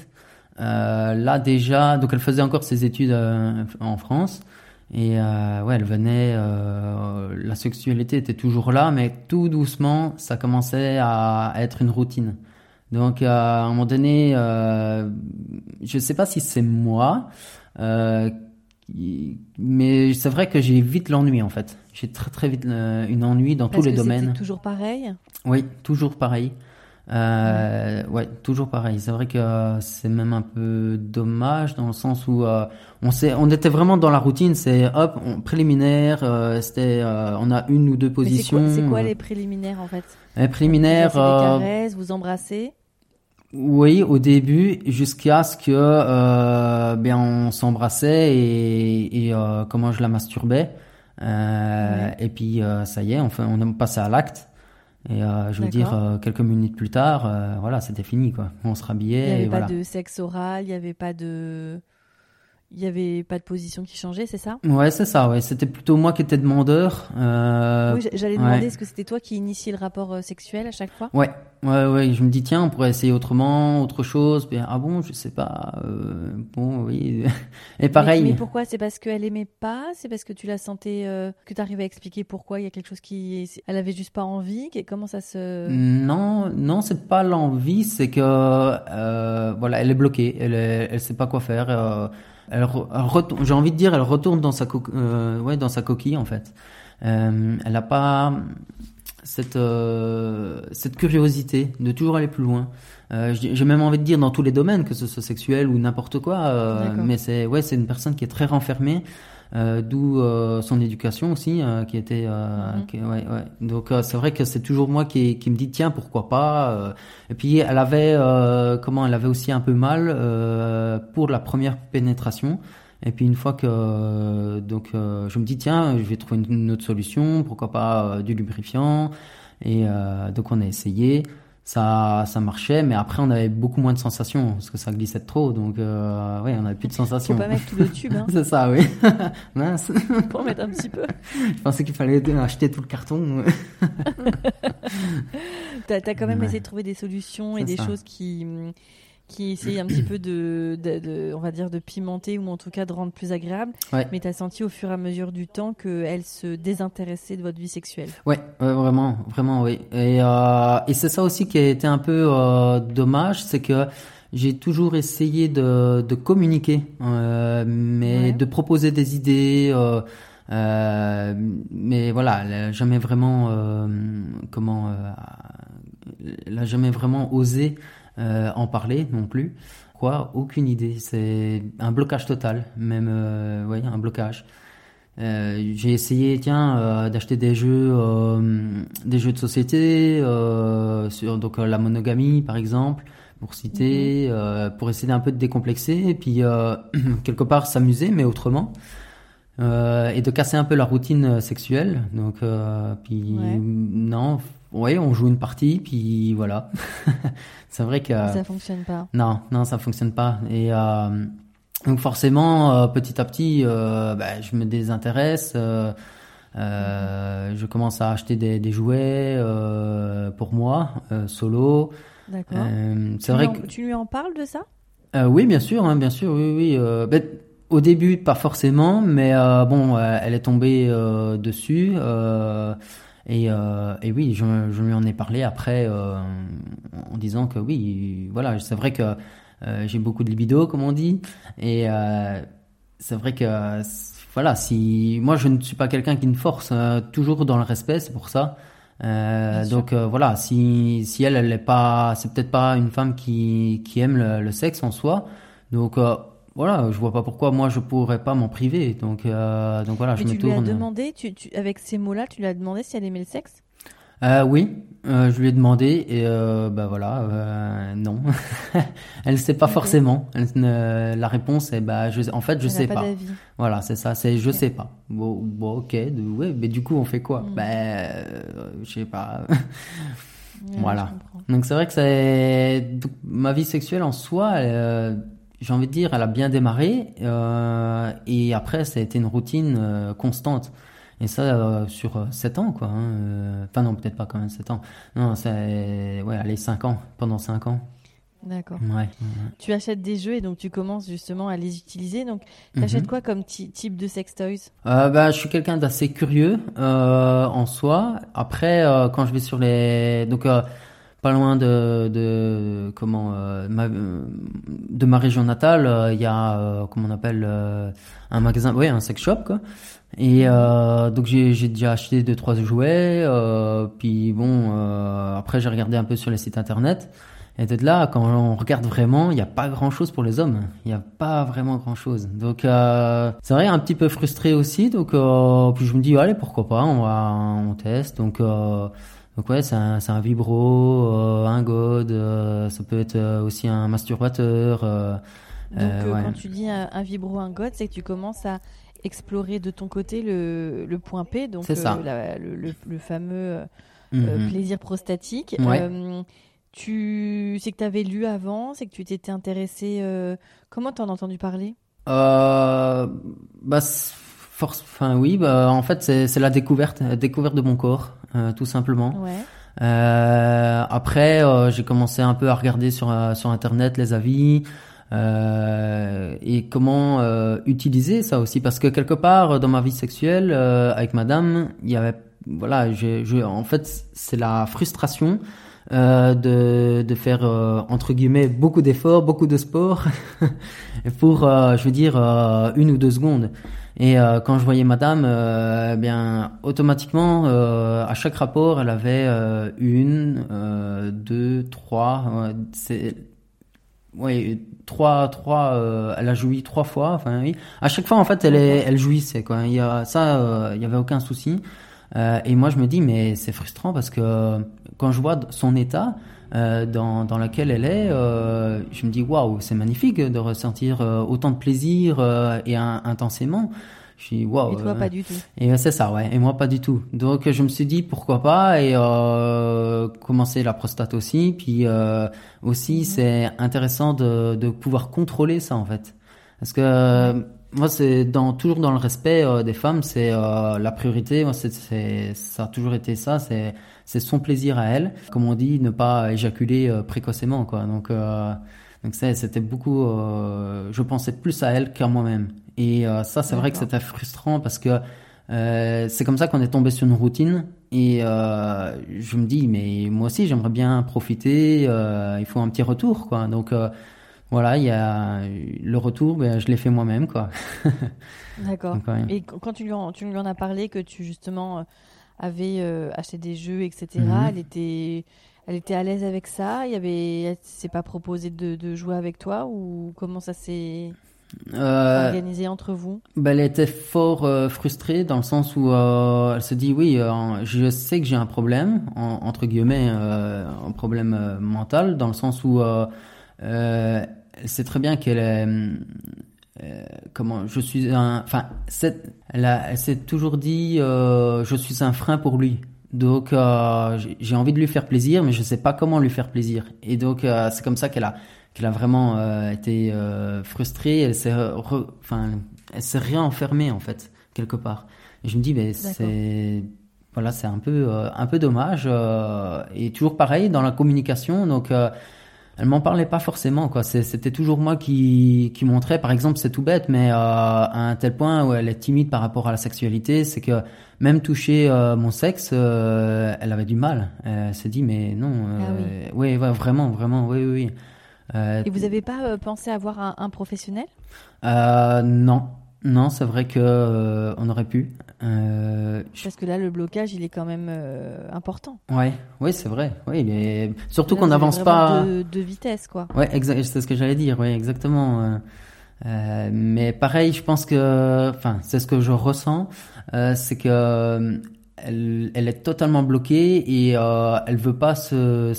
S5: Euh, là déjà, donc elle faisait encore ses études en France. Et euh, ouais, elle venait, la sexualité était toujours là, mais tout doucement, ça commençait à être une routine. Donc à un moment donné, je sais pas si c'est moi, mais c'est vrai que j'ai vite l'ennui en fait. J'ai très très vite euh, une ennui dans
S4: Parce
S5: tous les
S4: que
S5: domaines.
S4: toujours pareil.
S5: Oui, toujours pareil. Euh, ouais, toujours pareil. C'est vrai que euh, c'est même un peu dommage dans le sens où euh, on s'est, on était vraiment dans la routine. C'est hop, on, préliminaire. euh, c'était, on a une ou deux
S4: Mais c'est quoi,
S5: positions.
S4: c'est quoi les préliminaires en fait?
S5: Les préliminaires.
S4: Vous caresses, vous embrassez.
S5: Oui, au début, jusqu'à ce que euh, ben on s'embrassait et, et euh, comment je la masturbais. Euh,
S4: Ouais.
S5: Et puis ça y est, enfin, on est passé à l'acte. Et je veux dire, quelques minutes plus tard, voilà, c'était fini quoi. On se
S4: Il
S5: rhabillait
S4: n'y avait
S5: et
S4: pas
S5: voilà.
S4: de sexe oral, il n'y avait pas de, il y avait pas de position qui changeait, c'est ça?
S5: Ouais, c'est ça. Ouais, c'était plutôt moi qui étais demandeur. Euh,
S4: Oui, j'allais
S5: ouais.
S4: demander est-ce que c'était toi qui initiais le rapport euh, sexuel à chaque fois?
S5: Ouais, ouais, ouais. Je me dis tiens, on pourrait essayer autrement, autre chose. Puis, ah bon, je sais pas. euh, bon, oui. <laughs> Et pareil.
S4: Mais, mais pourquoi? C'est parce qu'elle aimait pas? C'est parce que tu la sentais euh, que tu arrivais à expliquer pourquoi? Il y a quelque chose qui, elle avait juste pas envie? Comment ça se
S5: Non, non, c'est pas l'envie, c'est que voilà, elle est bloquée, elle est, elle sait pas quoi faire. Elle, elle retourne, j'ai envie de dire, elle retourne dans sa co- euh, ouais, dans sa coquille en fait. Euh, elle a pas cette euh, cette curiosité de toujours aller plus loin. Euh, j'ai même envie de dire dans tous les domaines, que ce soit sexuel ou n'importe quoi. euh, mais c'est ouais, c'est une personne qui est très renfermée. Euh, D'où euh, son éducation aussi, euh, qui était, euh,
S4: Mhm.
S5: qui- ouais, ouais. Donc euh, c'est vrai que c'est toujours moi qui, qui me dit tiens pourquoi pas. euh. et puis elle avait, euh, comment, elle avait aussi un peu mal euh, pour la première pénétration. Et puis une fois que donc euh, je me dis tiens je vais trouver une, une autre solution, pourquoi pas du lubrifiant. Et euh, donc on a essayé, ça ça marchait, mais après on avait beaucoup moins de sensations parce que ça glissait trop, donc euh, ouais on avait plus de
S4: Faut
S5: sensations.
S4: pas mettre tout le tube, hein, <laughs>
S5: C'est ça, oui. <laughs> Mince.
S4: pour en mettre un petit peu.
S5: Je pensais qu'il fallait acheter tout le carton. <laughs>
S4: T'as as quand même
S5: Ouais.
S4: essayé de trouver des solutions et des
S5: ça.
S4: choses qui qui <clears throat> essayent un petit peu de, de, de- on va dire, de pimenter ou en tout cas de rendre plus agréable.
S5: Ouais.
S4: Mais t'as senti au fur et à mesure du temps qu'elle se désintéressait de votre vie sexuelle.
S5: Ouais, ouais, vraiment, vraiment, oui. Et, euh, et c'est ça aussi qui a été un peu euh, dommage, c'est que j'ai toujours essayé de, de communiquer, euh, mais
S4: Ouais.
S5: de proposer des idées. mais voilà, elle a jamais vraiment comment, elle a jamais vraiment osé euh, en parler non plus. Quoi, aucune idée. C'est un blocage total, même, euh, ouais, un blocage. Euh, j'ai essayé, tiens, euh, d'acheter des jeux, euh, des jeux de société, euh, sur donc la monogamie par exemple, pour citer, euh, pour essayer un peu de décomplexer et puis euh, <clears throat> quelque part s'amuser, mais autrement, Euh, et de casser un peu la routine euh, sexuelle. Donc, euh, puis
S4: Ouais.
S5: non, ouais, on joue une partie, puis voilà. <laughs> C'est vrai que
S4: Ça fonctionne pas.
S5: non, non, ça fonctionne pas. Et euh, donc forcément, petit à petit, bah, je me désintéresse. je commence à acheter des, des jouets pour moi, solo.
S4: D'accord.
S5: C'est
S4: Tu
S5: vrai
S4: lui en-
S5: que
S4: Tu lui en parles de ça?
S5: Oui, bien sûr, hein, bien sûr, oui, oui. Au début, pas forcément, mais euh, bon, euh, elle est tombée euh, dessus. euh, et, et oui, je, je lui en ai parlé après en disant que oui, voilà, c'est vrai que j'ai beaucoup de libido, comme on dit. Et c'est vrai que, voilà, si moi je ne suis pas quelqu'un qui me force, toujours dans le respect, c'est pour ça. Euh, donc euh, voilà, si, si elle, elle est pas, c'est peut-être pas une femme qui, qui aime le, le sexe en soi. Donc euh, voilà, je vois pas pourquoi moi je pourrais pas m'en priver. Donc euh, donc voilà,
S4: Mais
S5: je
S4: tu
S5: me
S4: lui as
S5: tourne.
S4: demandé, tu, tu- avec ces mots-là, tu lui as demandé si elle aimait le sexe?
S5: Euh, oui, euh, je lui ai demandé et euh, bah voilà, euh, non, <laughs> elle sait pas forcément. Elle ne- la réponse est bah je, en fait je
S4: Elle
S5: sais pas.
S4: d'avis.
S5: Voilà, c'est ça, c'est je sais pas. Bon, bon ok, de- ouais, mais du coup on fait quoi?
S4: Mm.
S5: Ben euh, je sais pas. <laughs>
S4: Ouais,
S5: Voilà. Donc c'est vrai que c'est ma vie sexuelle en soi, euh, j'ai envie de dire, elle a bien démarré euh, et après ça a été une routine euh, constante. Et ça euh, sur euh, 7 ans quoi. hein, Enfin non, peut-être pas quand même 7 ans. Non, c'est ouais, allez 5 ans, pendant 5 ans.
S4: D'accord.
S5: Ouais.
S4: Tu achètes des jeux et donc tu commences justement à les utiliser. Donc, tu achètes
S5: Mhm.
S4: quoi comme type de sex toys?
S5: Euh, bah, je suis quelqu'un d'assez curieux euh, en soi. Après, euh, quand je vais sur les, donc pas loin de, de comment euh, ma, de ma région natale, euh, il y a euh, comment on appelle un magasin, ouais, un sex shop. Et donc j'ai déjà acheté deux trois jouets. Puis bon, après j'ai regardé un peu sur les sites internet. Et de là, quand on regarde vraiment, il n'y a pas grand-chose pour les hommes. Il n'y a pas vraiment grand-chose. Donc, c'est vrai, un petit peu frustré aussi. Donc, puis je me dis, allez, pourquoi pas, on va, on teste. Donc, donc ouais, c'est un, vibro, euh, un god, euh, ça peut être euh, aussi un masturbateur.
S4: Donc,
S5: ouais.
S4: quand tu dis un, un vibro, un god, c'est que tu commences à explorer de ton côté le, le point P, donc
S5: C'est ça.
S4: la- le, le- le fameux
S5: mhm.
S4: plaisir prostatique.
S5: Ouais.
S4: Tu, c'est que tu avais lu avant, c'est que tu t'étais intéressé. Comment t'en as entendu parler?
S5: Euh, bah, force, enfin oui, bah, en fait, c'est la découverte, la découverte de mon corps, tout simplement.
S4: Ouais.
S5: Euh, après, euh, j'ai commencé un peu à regarder sur euh, sur internet les avis euh, et comment euh, utiliser ça aussi, parce que quelque part dans ma vie sexuelle euh, avec Madame, il y avait, voilà, je, je, en fait, c'est la frustration. euh, de, de faire euh, entre guillemets beaucoup d'efforts, beaucoup de sport <laughs> pour, euh, je veux dire, euh, une ou deux secondes. Et euh, quand je voyais Madame, euh, eh bien automatiquement, euh, à chaque rapport, elle avait euh, une, euh, deux, trois, c'est, ouais, trois, trois. euh, elle a joui trois fois. Enfin oui. À chaque fois, en fait, elle, est, elle jouissait quoi. Il y a ça, il y avait aucun souci. Et moi, je me dis, mais c'est frustrant parce que quand je vois son état euh, dans, dans lequel elle est, euh, je me dis, waouh, c'est magnifique de ressentir euh, autant de plaisir euh, et un- intensément. Je dis, waouh.
S4: Et toi, pas du tout.
S5: et c'est ça, ouais. Et moi, pas du tout. Donc, je me suis dit pourquoi pas et euh, commencer la prostate aussi. Puis euh, aussi, c'est intéressant de, de pouvoir contrôler ça en fait, parce que moi, c'est dans toujours dans le respect euh, des femmes, c'est euh, la priorité. Moi, c'est, ça a toujours été ça. C'est c'est son plaisir à elle. Comme on dit, ne pas éjaculer euh, précocement, quoi. Donc euh, donc ça, c'était beaucoup. euh, je pensais plus à elle qu'à moi-même. Et euh, ça, c'est vrai que c'était frustrant parce que euh, c'est comme ça qu'on est tombé sur une routine. Et euh, je me dis, mais moi aussi, j'aimerais bien profiter. euh, il faut un petit retour, quoi. Donc euh, voilà, il y a le retour, ben, je l'ai fait moi-même, quoi. <laughs>
S4: D'accord.
S5: Ouais.
S4: Et qu- quand tu lui, en, tu lui en as parlé que tu justement euh, avais euh, acheté des jeux, etc.,
S5: Mhm.
S4: elle était, elle était à l'aise avec ça? Il y avait, elle s'est pas proposé de, de jouer avec toi? Ou comment ça s'est
S5: Euh,
S4: organisé entre vous?
S5: Ben, elle était fort euh, frustrée dans le sens où elle se dit oui, je sais que j'ai un problème en- entre guillemets, un problème mental dans le sens où elle sait très bien qu'elle est euh, comment je suis un enfin elle, a- elle s'est toujours dit euh, je suis un frein pour lui. Donc euh, j'ai- envie de lui faire plaisir, mais je sais pas comment lui faire plaisir. Et donc euh, c'est comme ça qu'elle a qu'elle a vraiment euh, été euh, frustrée. Elle s'est, enfin, elle s'est réenfermée en fait quelque part. Et je me dis, ben c'est, voilà, c'est un peu, euh, un peu dommage. euh, et toujours pareil dans la communication. Donc, euh, elle m'en parlait pas forcément quoi. C'était toujours moi qui, qui montrais. Par exemple, c'est tout bête, mais euh, à un tel point où elle est timide par rapport à la sexualité, c'est que même toucher euh, mon sexe, euh, elle avait du mal. Elle s'est dit, mais non,
S4: Ah
S5: euh, ouais, ouais, vraiment, vraiment, oui, oui. oui. Euh,
S4: Et vous avez pas euh, pensé avoir un, un professionnel?
S5: Euh, non, non, c'est vrai que euh, on aurait pu. Euh,
S4: Parce que là, le blocage, il est quand même euh, important.
S5: Ouais, oui, c'est vrai. Oui, mais surtout qu'on n'avance pas.
S4: De, de vitesse, quoi.
S5: Ouais, exact. C'est ce que j'allais dire. Oui, exactement. Euh, euh, mais pareil, je pense que, enfin, c'est ce que je ressens, euh, c'est que elle, elle est totalement bloquée et euh, elle veut pas se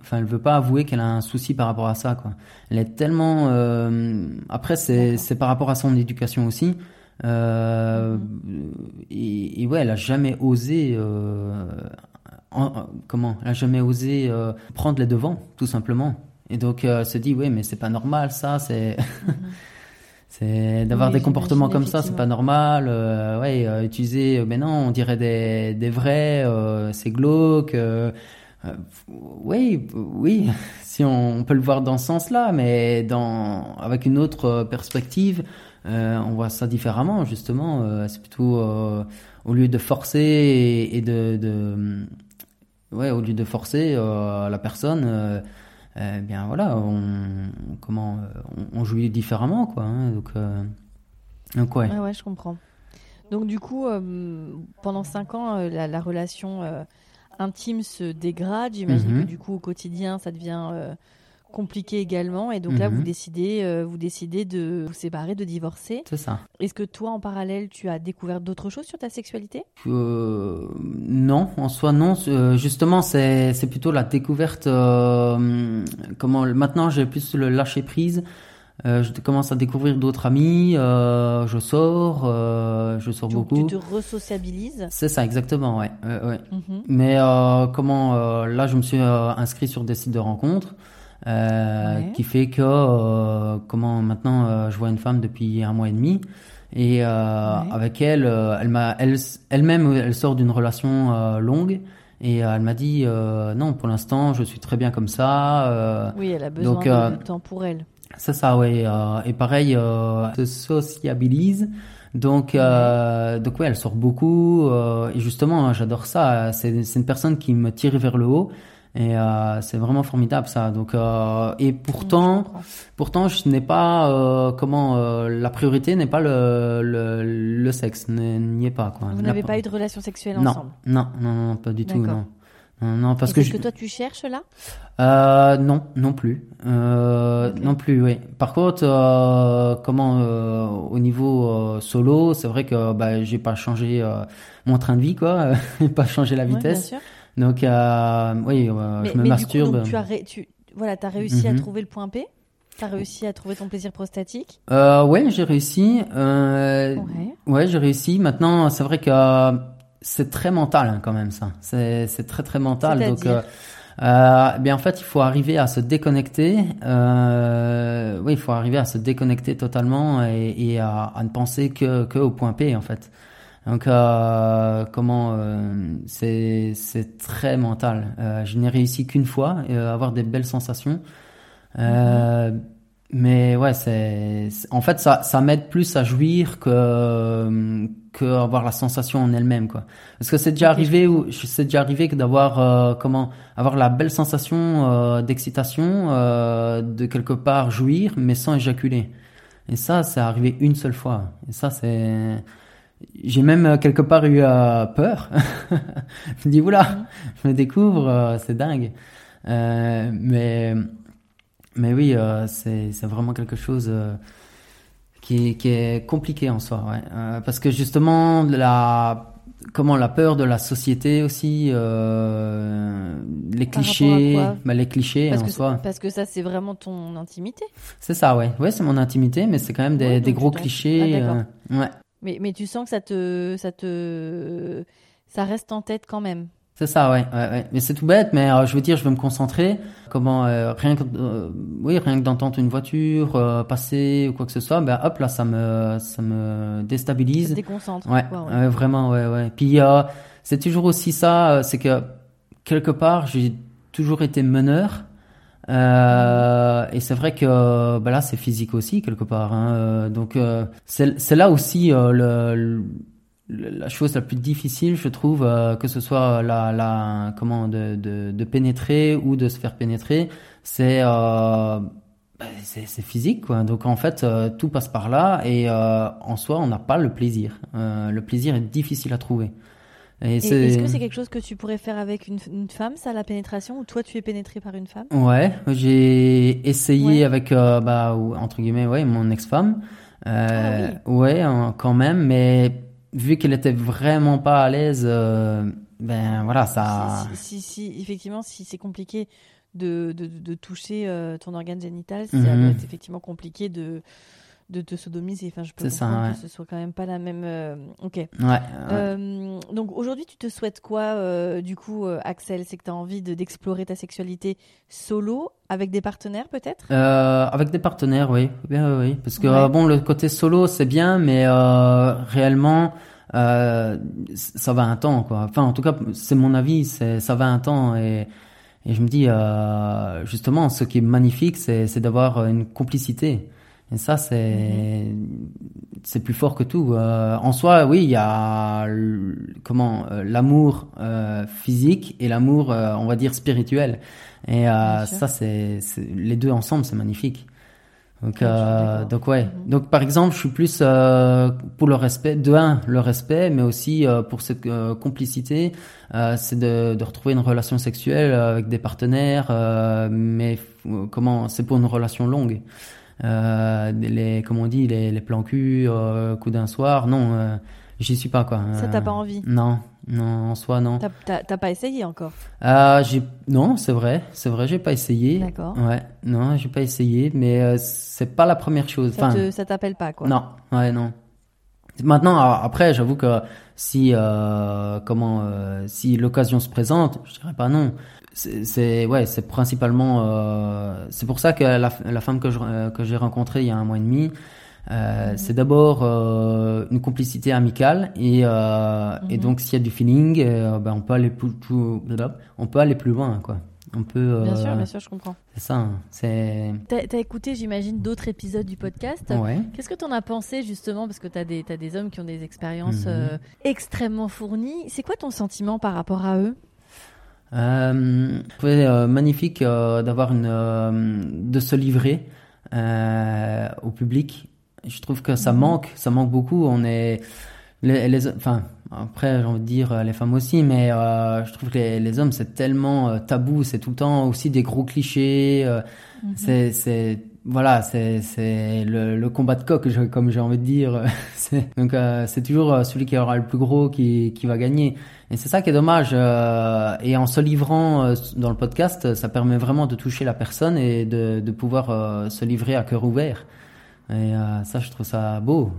S5: enfin, elle veut pas avouer qu'elle a un souci par rapport à ça, quoi. Elle est tellement. euh, après, c'est par rapport à son éducation aussi. Euh, et, et ouais, elle a jamais osé. En- en- comment Elle a jamais osé prendre les devants, tout simplement. Et donc, elle se dit, oui, mais c'est pas normal, ça, c'est. <laughs> C'est d'avoir
S4: Oui,
S5: des comportements comme ça, c'est pas normal. Euh, ouais, euh, utiliser, euh, mais non, on dirait des, des vrais, euh, c'est glauque. euh, euh, oui, oui, <laughs> si on, on peut le voir dans ce sens-là, mais dans avec une autre perspective, euh, on voit ça différemment. Justement, euh, c'est plutôt euh, au lieu de forcer et, et de, de, ouais, au lieu de forcer euh, la personne. Eh bien voilà, on, comment, euh, on, on jouit différemment, quoi. hein, donc, euh, donc ouais.
S4: Ouais, ouais, je comprends. Donc, du coup, euh, pendant cinq ans, la, la relation intime se dégrade. J'imagine
S5: Mhm.
S4: que du coup, au quotidien, ça devient compliqué également. Et donc là,
S5: Mhm.
S4: vous décidez, euh, vous décidez de vous séparer, de divorcer.
S5: C'est ça.
S4: Est-ce que toi, en parallèle, tu as découvert d'autres choses sur ta sexualité?
S5: Euh, non, en soi non. Euh, justement, c'est plutôt la découverte. euh, comment maintenant j'ai plus le lâcher prise. Euh, je commence à découvrir d'autres amis. euh, je sors, euh, je sors
S4: Tu,
S5: beaucoup.
S4: tu te resociabilises
S5: C'est ça exactement, ouais.
S4: Mhm.
S5: Mais comment là, je me suis inscrit sur des sites de rencontres, euh,
S4: Ouais.
S5: qui fait que euh, comment maintenant euh, je vois une femme depuis un mois et demi et euh,
S4: Ouais.
S5: avec elle, euh, elle m'a, elle, elle-même, elle sort d'une relation euh, longue et euh, elle m'a dit euh, non, pour l'instant, je suis très bien comme ça. euh,
S4: Oui, elle a besoin
S5: Donc,
S4: de, temps pour elle.
S5: c'est ça, oui. euh, et pareil, euh, elle se sociabilise. Donc, euh, donc ouais, elle sort beaucoup. euh, et justement, hein, j'adore ça. C'est, c'est une personne qui me tire vers le haut. Et euh, c'est vraiment formidable ça. Donc, euh, et pourtant, pourtant, je n'ai pas euh, comment la priorité n'est pas le le, le sexe, n'y est pas quoi.
S4: Vous n'avez pas eu de relation sexuelle
S5: non,
S4: ensemble?
S5: Non, non, non, pas du tout, non. Non, non, parce que
S4: c'est ce
S5: je...
S4: que toi, tu cherches là?
S5: Euh, non, non plus. Non plus, oui. Par contre, comment au niveau solo, c'est vrai que bah, j'ai pas changé mon train de vie, quoi, <laughs> pas changé la
S4: Ouais, bien
S5: vitesse.
S4: sûr.
S5: Donc, euh, oui, euh,
S4: Mais,
S5: je me
S4: mais
S5: masturbe.
S4: du coup, donc, tu as, ré- tu, voilà, as réussi à
S5: Mhm.
S4: trouver le point P? Tu as réussi à trouver ton plaisir prostatique?
S5: Euh, ouais, j'ai réussi. Euh,
S4: Ouais.
S5: Ouais, j'ai réussi. Maintenant, c'est vrai que euh, c'est très mental hein, quand même ça. C'est très très mental. Donc, euh, bien en fait, il faut arriver à se déconnecter. Euh, oui, il faut arriver à se déconnecter totalement et, et à, à ne penser que que au point P en fait. Donc, euh, comment euh, c'est c'est très mental. Euh, je n'ai réussi qu'une fois, euh, avoir des belles sensations. Euh, mais ouais, c'est en fait ça ça m'aide plus à jouir que que avoir la sensation en elle-même quoi. Parce que c'est déjà arrivé ou c'est déjà arrivé que d'avoir euh, comment avoir la belle sensation euh, d'excitation euh, de quelque part jouir mais sans éjaculer. Et ça c'est arrivé une seule fois. Et ça c'est j'ai même euh, quelque part eu euh, peur. <laughs> je me dis oula, je me découvre, euh, c'est dingue. Euh, mais mais oui, c'est c'est vraiment quelque chose qui est, qui est compliqué en soi, ouais. Parce que justement la comment la peur de la société aussi, les clichés, bah, les clichés
S4: Parce
S5: en
S4: que,
S5: soi.
S4: parce que ça, c'est vraiment ton intimité.
S5: C'est ça, ouais. Ouais, c'est mon intimité, mais c'est quand même des,
S4: Ouais,
S5: des
S4: donc
S5: gros clichés.
S4: Ah,
S5: ouais.
S4: Mais, mais tu sens que ça te, ça te, ça reste en tête quand même.
S5: C'est ça, ouais, ouais, ouais. Mais c'est tout bête, mais euh, je veux dire, je veux me concentrer. Comment, euh, rien que, euh, oui, rien que d'entendre une voiture passer ou quoi que ce soit, ben hop là, ça me, ça me
S4: Ça
S5: déstabilise.
S4: déconcentre.
S5: Ouais,
S4: quoi, ouais.
S5: ouais, vraiment, ouais, ouais. Puis c'est toujours aussi ça, c'est que quelque part, j'ai toujours été meneur. Euh, et c'est vrai que bah là, c'est physique aussi quelque part. Hein. Euh, Donc euh, c'est là aussi euh, la chose la plus difficile, je trouve, que ce soit la, la comment de, de, pénétrer ou de se faire pénétrer, c'est bah, c'est physique quoi. Donc en fait, tout passe par là et en soi, on n'a pas le plaisir. Le plaisir est difficile à trouver. C'est
S4: Est-ce que c'est quelque chose que tu pourrais faire avec une, une femme, ça, la pénétration, ou toi, tu es pénétré par une femme?
S5: Ouais, j'ai essayé
S4: Ouais.
S5: avec euh, bah entre guillemets ouais mon ex-femme. Euh,
S4: Ah
S5: Ouais, hein, quand même, mais vu qu'elle était vraiment pas à l'aise, euh, ben voilà ça.
S4: si, si, si- si- effectivement, si c'est compliqué de, de, de toucher ton organe génital, ça doit être effectivement compliqué de, de te sodomiser. Enfin, je peux
S5: C'est ça,
S4: comprendre
S5: ouais.
S4: que ce soit quand même pas la même. euh, Ok.
S5: Ouais. ouais.
S4: Euh, donc aujourd'hui, tu te souhaites quoi, euh, du coup, Axel? C'est que tu as envie de- d'explorer ta sexualité solo, avec des partenaires peut-être?
S5: Avec des partenaires, oui, oui, oui. Parce que bon, le côté solo, c'est bien, mais réellement, ça va un temps, quoi. Enfin, en tout cas, c'est mon avis, c'est ça va un temps, et et je me dis, euh, justement, ce qui est magnifique, c'est d'avoir une complicité. Et ça, c'est c'est plus fort que tout. Euh, en soi, oui, il y a comment euh, l'amour euh, physique et l'amour, euh, on va dire spirituel. Et euh, ça, c'est les deux ensemble, c'est magnifique. Donc, euh,
S4: d'accord.
S5: donc ouais.
S4: Mhm.
S5: Donc par exemple, je suis plus euh, pour le respect. De un, le respect, mais aussi euh, pour cette euh, complicité, euh, c'est de, de retrouver une relation sexuelle avec des partenaires, euh, mais comment C'est pour une relation longue. Euh, les, comme on dit, les, les plans cul, euh, coup d'un soir, non, euh, j'y suis pas quoi.
S4: Ça,
S5: Euh,
S4: t'as pas envie
S5: Non, non, en soi non.
S4: T'as- T'as t'as pas essayé encore
S5: Euh, j'ai non, c'est vrai, c'est vrai, j'ai pas essayé.
S4: D'accord.
S5: Ouais, non, j'ai pas essayé, mais euh, c'est pas la première chose.
S4: Ça
S5: Enfin,
S4: te- ça t'appelle pas, quoi
S5: non, ouais, non. Maintenant, après, j'avoue que si euh, comment euh, si l'occasion se présente, je dirais pas non. C'est ouais, c'est principalement euh, c'est pour ça que la, la femme que je, euh, que j'ai rencontrée il y a un mois et demi, euh, c'est d'abord une complicité amicale et et
S4: Mhm.
S5: donc s'il y a du feeling, ben on peut aller plus, plus- on peut aller plus loin quoi. On peut
S4: Bien sûr, bien sûr, je comprends.
S5: c'est ça, hein. c'est
S4: T'as t'as écouté, j'imagine, d'autres épisodes du podcast.
S5: ouais.
S4: Qu'est-ce que t'en as pensé justement Parce que t'as des, t'as des hommes qui ont des expériences
S5: Mhm.
S4: extrêmement fournies. C'est quoi ton sentiment par rapport à eux?
S5: Euh, je trouvais euh, magnifique euh, d'avoir une euh, de se livrer euh, au public. Je trouve que ça manque, ça manque beaucoup. On est les, les enfin après j'ai envie de dire euh, les femmes aussi, mais euh, je trouve que les, les hommes c'est tellement euh, tabou, c'est tout le temps aussi des gros clichés. euh, C'est c'est voilà, c'est c'est le, le combat de coq, je- comme j'ai envie de dire. <laughs> C'est- Donc euh, c'est toujours euh, celui qui aura le plus gros qui qui va gagner. Et c'est ça qui est dommage. euh, et en se livrant euh, dans le podcast, ça permet vraiment de toucher la personne et de pouvoir euh, se livrer à cœur ouvert. Et ça, je trouve ça beau.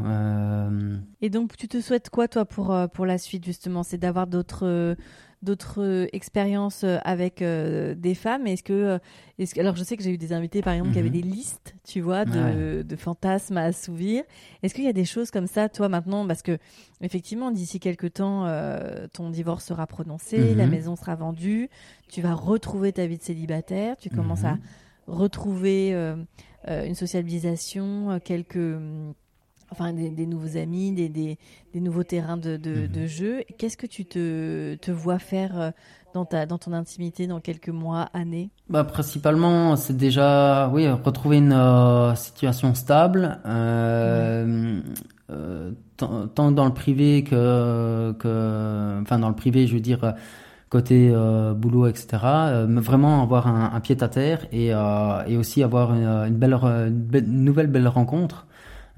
S4: Et donc, tu te souhaites quoi, toi, pour, pour la suite, justement? C'est d'avoir d'autres. D'autres euh, expériences euh, avec euh, des femmes Est-ce que, est-ce que alors je sais que j'ai eu des invités par exemple qui avaient
S5: Mhm.
S4: des listes, tu vois, de, de fantasmes à assouvir. Est-ce qu'il y a des choses comme ça, toi maintenant, parce que effectivement d'ici quelques temps, euh, ton divorce sera prononcé,
S5: Mhm.
S4: la maison sera vendue, tu vas retrouver ta vie de célibataire, tu commences à
S5: Mhm.
S4: retrouver euh, une socialisation, euh, quelques, enfin des, des nouveaux amis, des, des, des nouveaux terrains de, de,
S5: Mhm.
S4: de jeu. Qu'est-ce que tu te, te vois faire euh, dans ta, dans ton intimité dans quelques mois, années?
S5: Bah, principalement, c'est déjà, oui, retrouver une euh, situation stable, euh, euh, tant, tant dans le privé que, que, enfin, dans le privé, je veux dire, côté euh, boulot, etc. euh, mais vraiment avoir un, un pied à terre et, euh, et aussi avoir une, une belle, re- une belle- une nouvelle belle rencontre.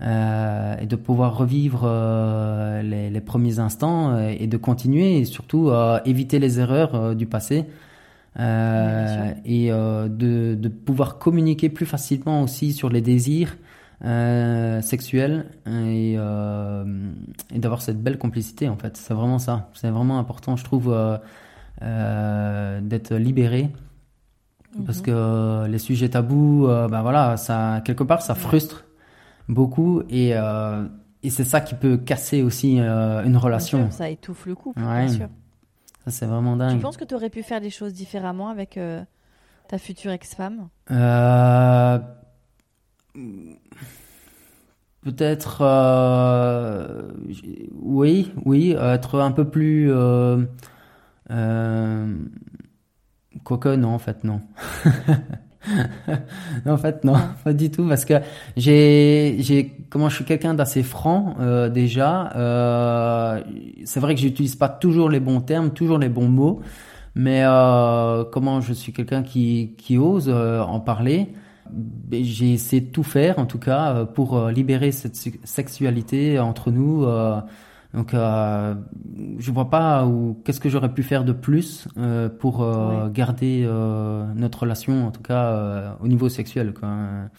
S5: Euh, et de pouvoir revivre euh, les, les premiers instants euh, et de continuer et surtout éviter les erreurs du passé et de, de pouvoir communiquer plus facilement aussi sur les désirs sexuels et, et d'avoir cette belle complicité en fait. C'est vraiment ça. C'est vraiment important, je trouve, d'être libéré parce
S4: Mhm.
S5: que euh, les sujets tabous, ben voilà, ça quelque part ça frustre beaucoup et euh, et c'est ça qui peut casser aussi euh, une relation.
S4: sûr, Ça étouffe le couple,
S5: Ouais.
S4: bien sûr.
S5: Ça c'est vraiment
S4: Tu
S5: dingue.
S4: penses que tu aurais pu faire des choses différemment avec euh, ta future ex-femme?
S5: Peut-être, oui, oui, être un peu plus. Quoique, non, en fait, non. <laughs> <laughs> En fait, non, pas du tout, parce que j'ai, j'ai, comment je suis quelqu'un d'assez franc euh, déjà. Euh, c'est vrai que j'utilise pas toujours les bons termes, toujours les bons mots, mais euh, comment je suis quelqu'un qui qui ose euh, en parler. Ben, J'ai essayé de tout faire, en tout cas, euh, pour euh, libérer cette se- sexualité entre nous. Donc, euh, je vois pas où qu'est-ce que j'aurais pu faire de plus euh, pour euh,
S4: Ouais.
S5: garder euh, notre relation, en tout cas euh, au niveau sexuel. Quoi.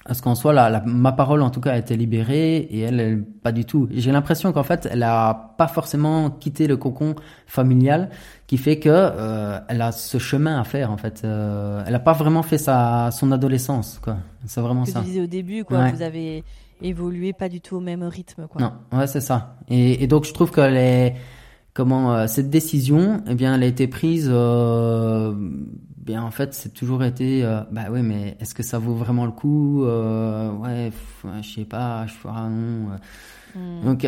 S5: Parce qu'en soi, la, la- ma parole, en tout cas, a été libérée et elle, elle pas du tout. J'ai l'impression qu'en fait, elle a pas forcément quitté le cocon familial, qui fait que euh, elle a ce chemin à faire. En fait, euh, elle a pas vraiment fait sa son adolescence. Quoi. C'est vraiment
S4: Que
S5: ça.
S4: tu disais au début, quoi.
S5: Ouais.
S4: Vous avez évolué pas du tout au même rythme, quoi.
S5: Non, ouais, c'est ça. Et, et donc je trouve que les, comment euh, cette décision, eh bien, elle a été prise. Euh, bien, en fait, c'est toujours été. euh, bah oui, mais est-ce que ça vaut vraiment le coup euh, Ouais, ouais, je sais pas. Je ferai non. euh.
S4: Hmm.
S5: Donc,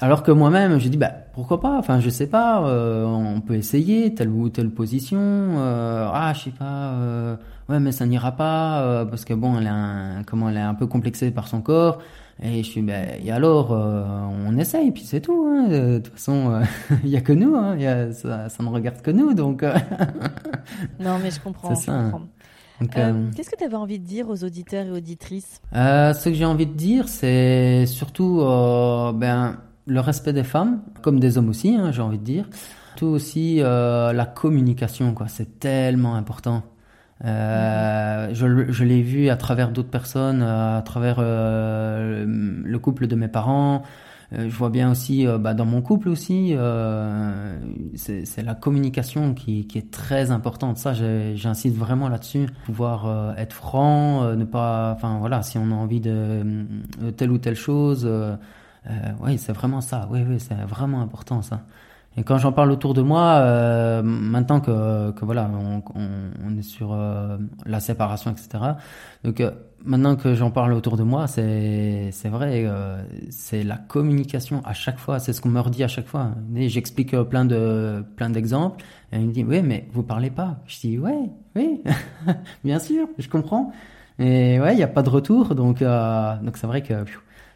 S5: alors que moi-même, je dis bah pourquoi pas? Enfin, je sais pas. euh, on peut essayer telle ou telle position. euh, ah, je sais pas. euh, ouais, mais ça n'ira pas euh, parce que bon, elle est un, comment elle est un peu complexée par son corps. Et je suis ben et alors euh, on essaye puis c'est tout. hein. De toute façon, euh, <laughs> il y a que nous. Hein. Y a, ça, ça ne regarde que nous. Donc, <laughs>
S4: Non, mais je comprends.
S5: C'est
S4: je
S5: ça.
S4: comprends. Euh, Qu'est-ce que tu avais envie de dire aux auditeurs et auditrices?
S5: Euh, ce que j'ai envie de dire, c'est surtout euh, ben, le respect des femmes, comme des hommes aussi, hein, j'ai envie de dire. Tout aussi la communication, quoi. C'est tellement important. Euh, je, l'ai vu à travers d'autres personnes, à travers euh, le couple de mes parents. Euh, je vois bien aussi euh, bah, dans mon couple aussi, euh, c'est la communication qui, qui est très importante. Ça, j'insiste vraiment là-dessus. Pouvoir être franc, ne pas, enfin voilà, si on a envie de, de telle ou telle chose, euh, oui, c'est vraiment ça. Oui, oui, c'est vraiment important ça. Et quand j'en parle autour de moi, euh, maintenant que, que voilà, on, on, est sur euh, la séparation, etc. Donc euh, maintenant que j'en parle autour de moi, c'est c'est vrai, euh, c'est la communication à chaque fois. C'est ce qu'on me redit à chaque fois. J'explique euh, plein de plein d'exemples. Et il me dit oui, mais vous parlez pas. Je dis ouais, oui, <laughs> bien sûr, je comprends. Et ouais, il n'y a pas de retour, donc euh, donc c'est vrai que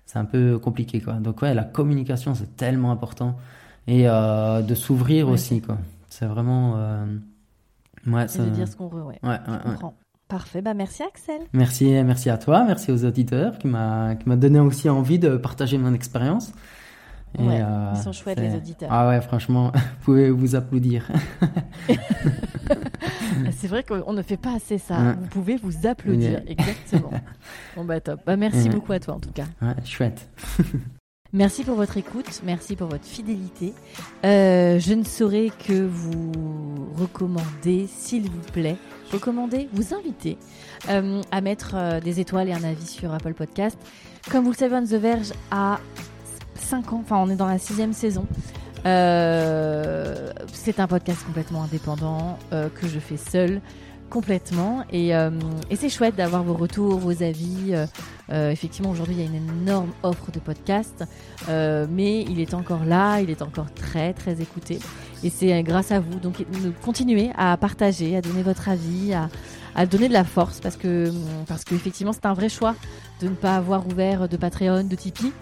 S5: c'est un peu compliqué quoi. Donc ouais, la communication c'est tellement important et euh, de s'ouvrir
S4: Ouais,
S5: aussi quoi. C'est vraiment euh, ouais, ça-
S4: de dire ce qu'on veut, ouais.
S5: ouais.
S4: Parfait. Bah, merci, Axel.
S5: Merci, merci à toi, merci aux auditeurs qui m'a qui m'a donné aussi envie de partager mon expérience.
S4: Ouais,
S5: euh,
S4: ils sont chouettes, les auditeurs.
S5: Ah ouais, franchement, vous <laughs> pouvez vous applaudir. <laughs> <laughs>
S4: C'est vrai qu'on ne fait pas assez ça.
S5: Ouais.
S4: Vous pouvez vous applaudir. Exactement. bon, bah, top. Bah, merci beaucoup à toi, en tout cas.
S5: Ouais, chouette.
S4: Merci pour votre écoute, merci pour votre fidélité. Euh, je ne saurais que vous recommander, s'il vous plaît, recommander, vous inviter euh, à mettre euh, des étoiles et un avis sur Apple Podcast. Comme vous le savez, On the Verge a 5 ans, enfin on est dans la sixième saison. C'est un podcast complètement indépendant que je fais seul. Complètement. Et, euh, et c'est chouette d'avoir vos retours, vos avis. Euh, euh, effectivement, aujourd'hui, il y a une énorme offre de podcasts, mais il est encore là, il est encore très, très écouté. Et c'est grâce à vous. Donc, continuez à partager, à donner votre avis, à, à donner de la force, parce que, parce qu'effectivement, c'est un vrai choix de ne pas avoir ouvert de Patreon, de Tipeee.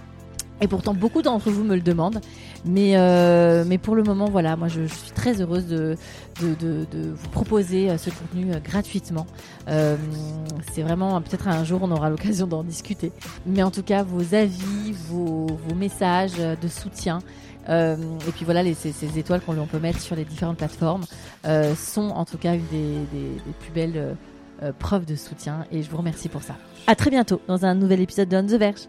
S4: Et pourtant, beaucoup d'entre vous me le demandent. Mais, euh, mais pour le moment, voilà, moi, je, suis très heureuse de, de, de, de, vous proposer euh, ce contenu euh, gratuitement. Euh, c'est vraiment, peut-être un jour, on aura l'occasion d'en discuter. Mais en tout cas, vos avis, vos, vos messages de soutien, euh, et puis voilà, les, ces, ces étoiles qu'on peut mettre sur les différentes plateformes euh, sont en tout cas une des, des, des plus belles euh, preuves de soutien. Et je vous remercie pour ça. À très bientôt dans un nouvel épisode de On the Verge.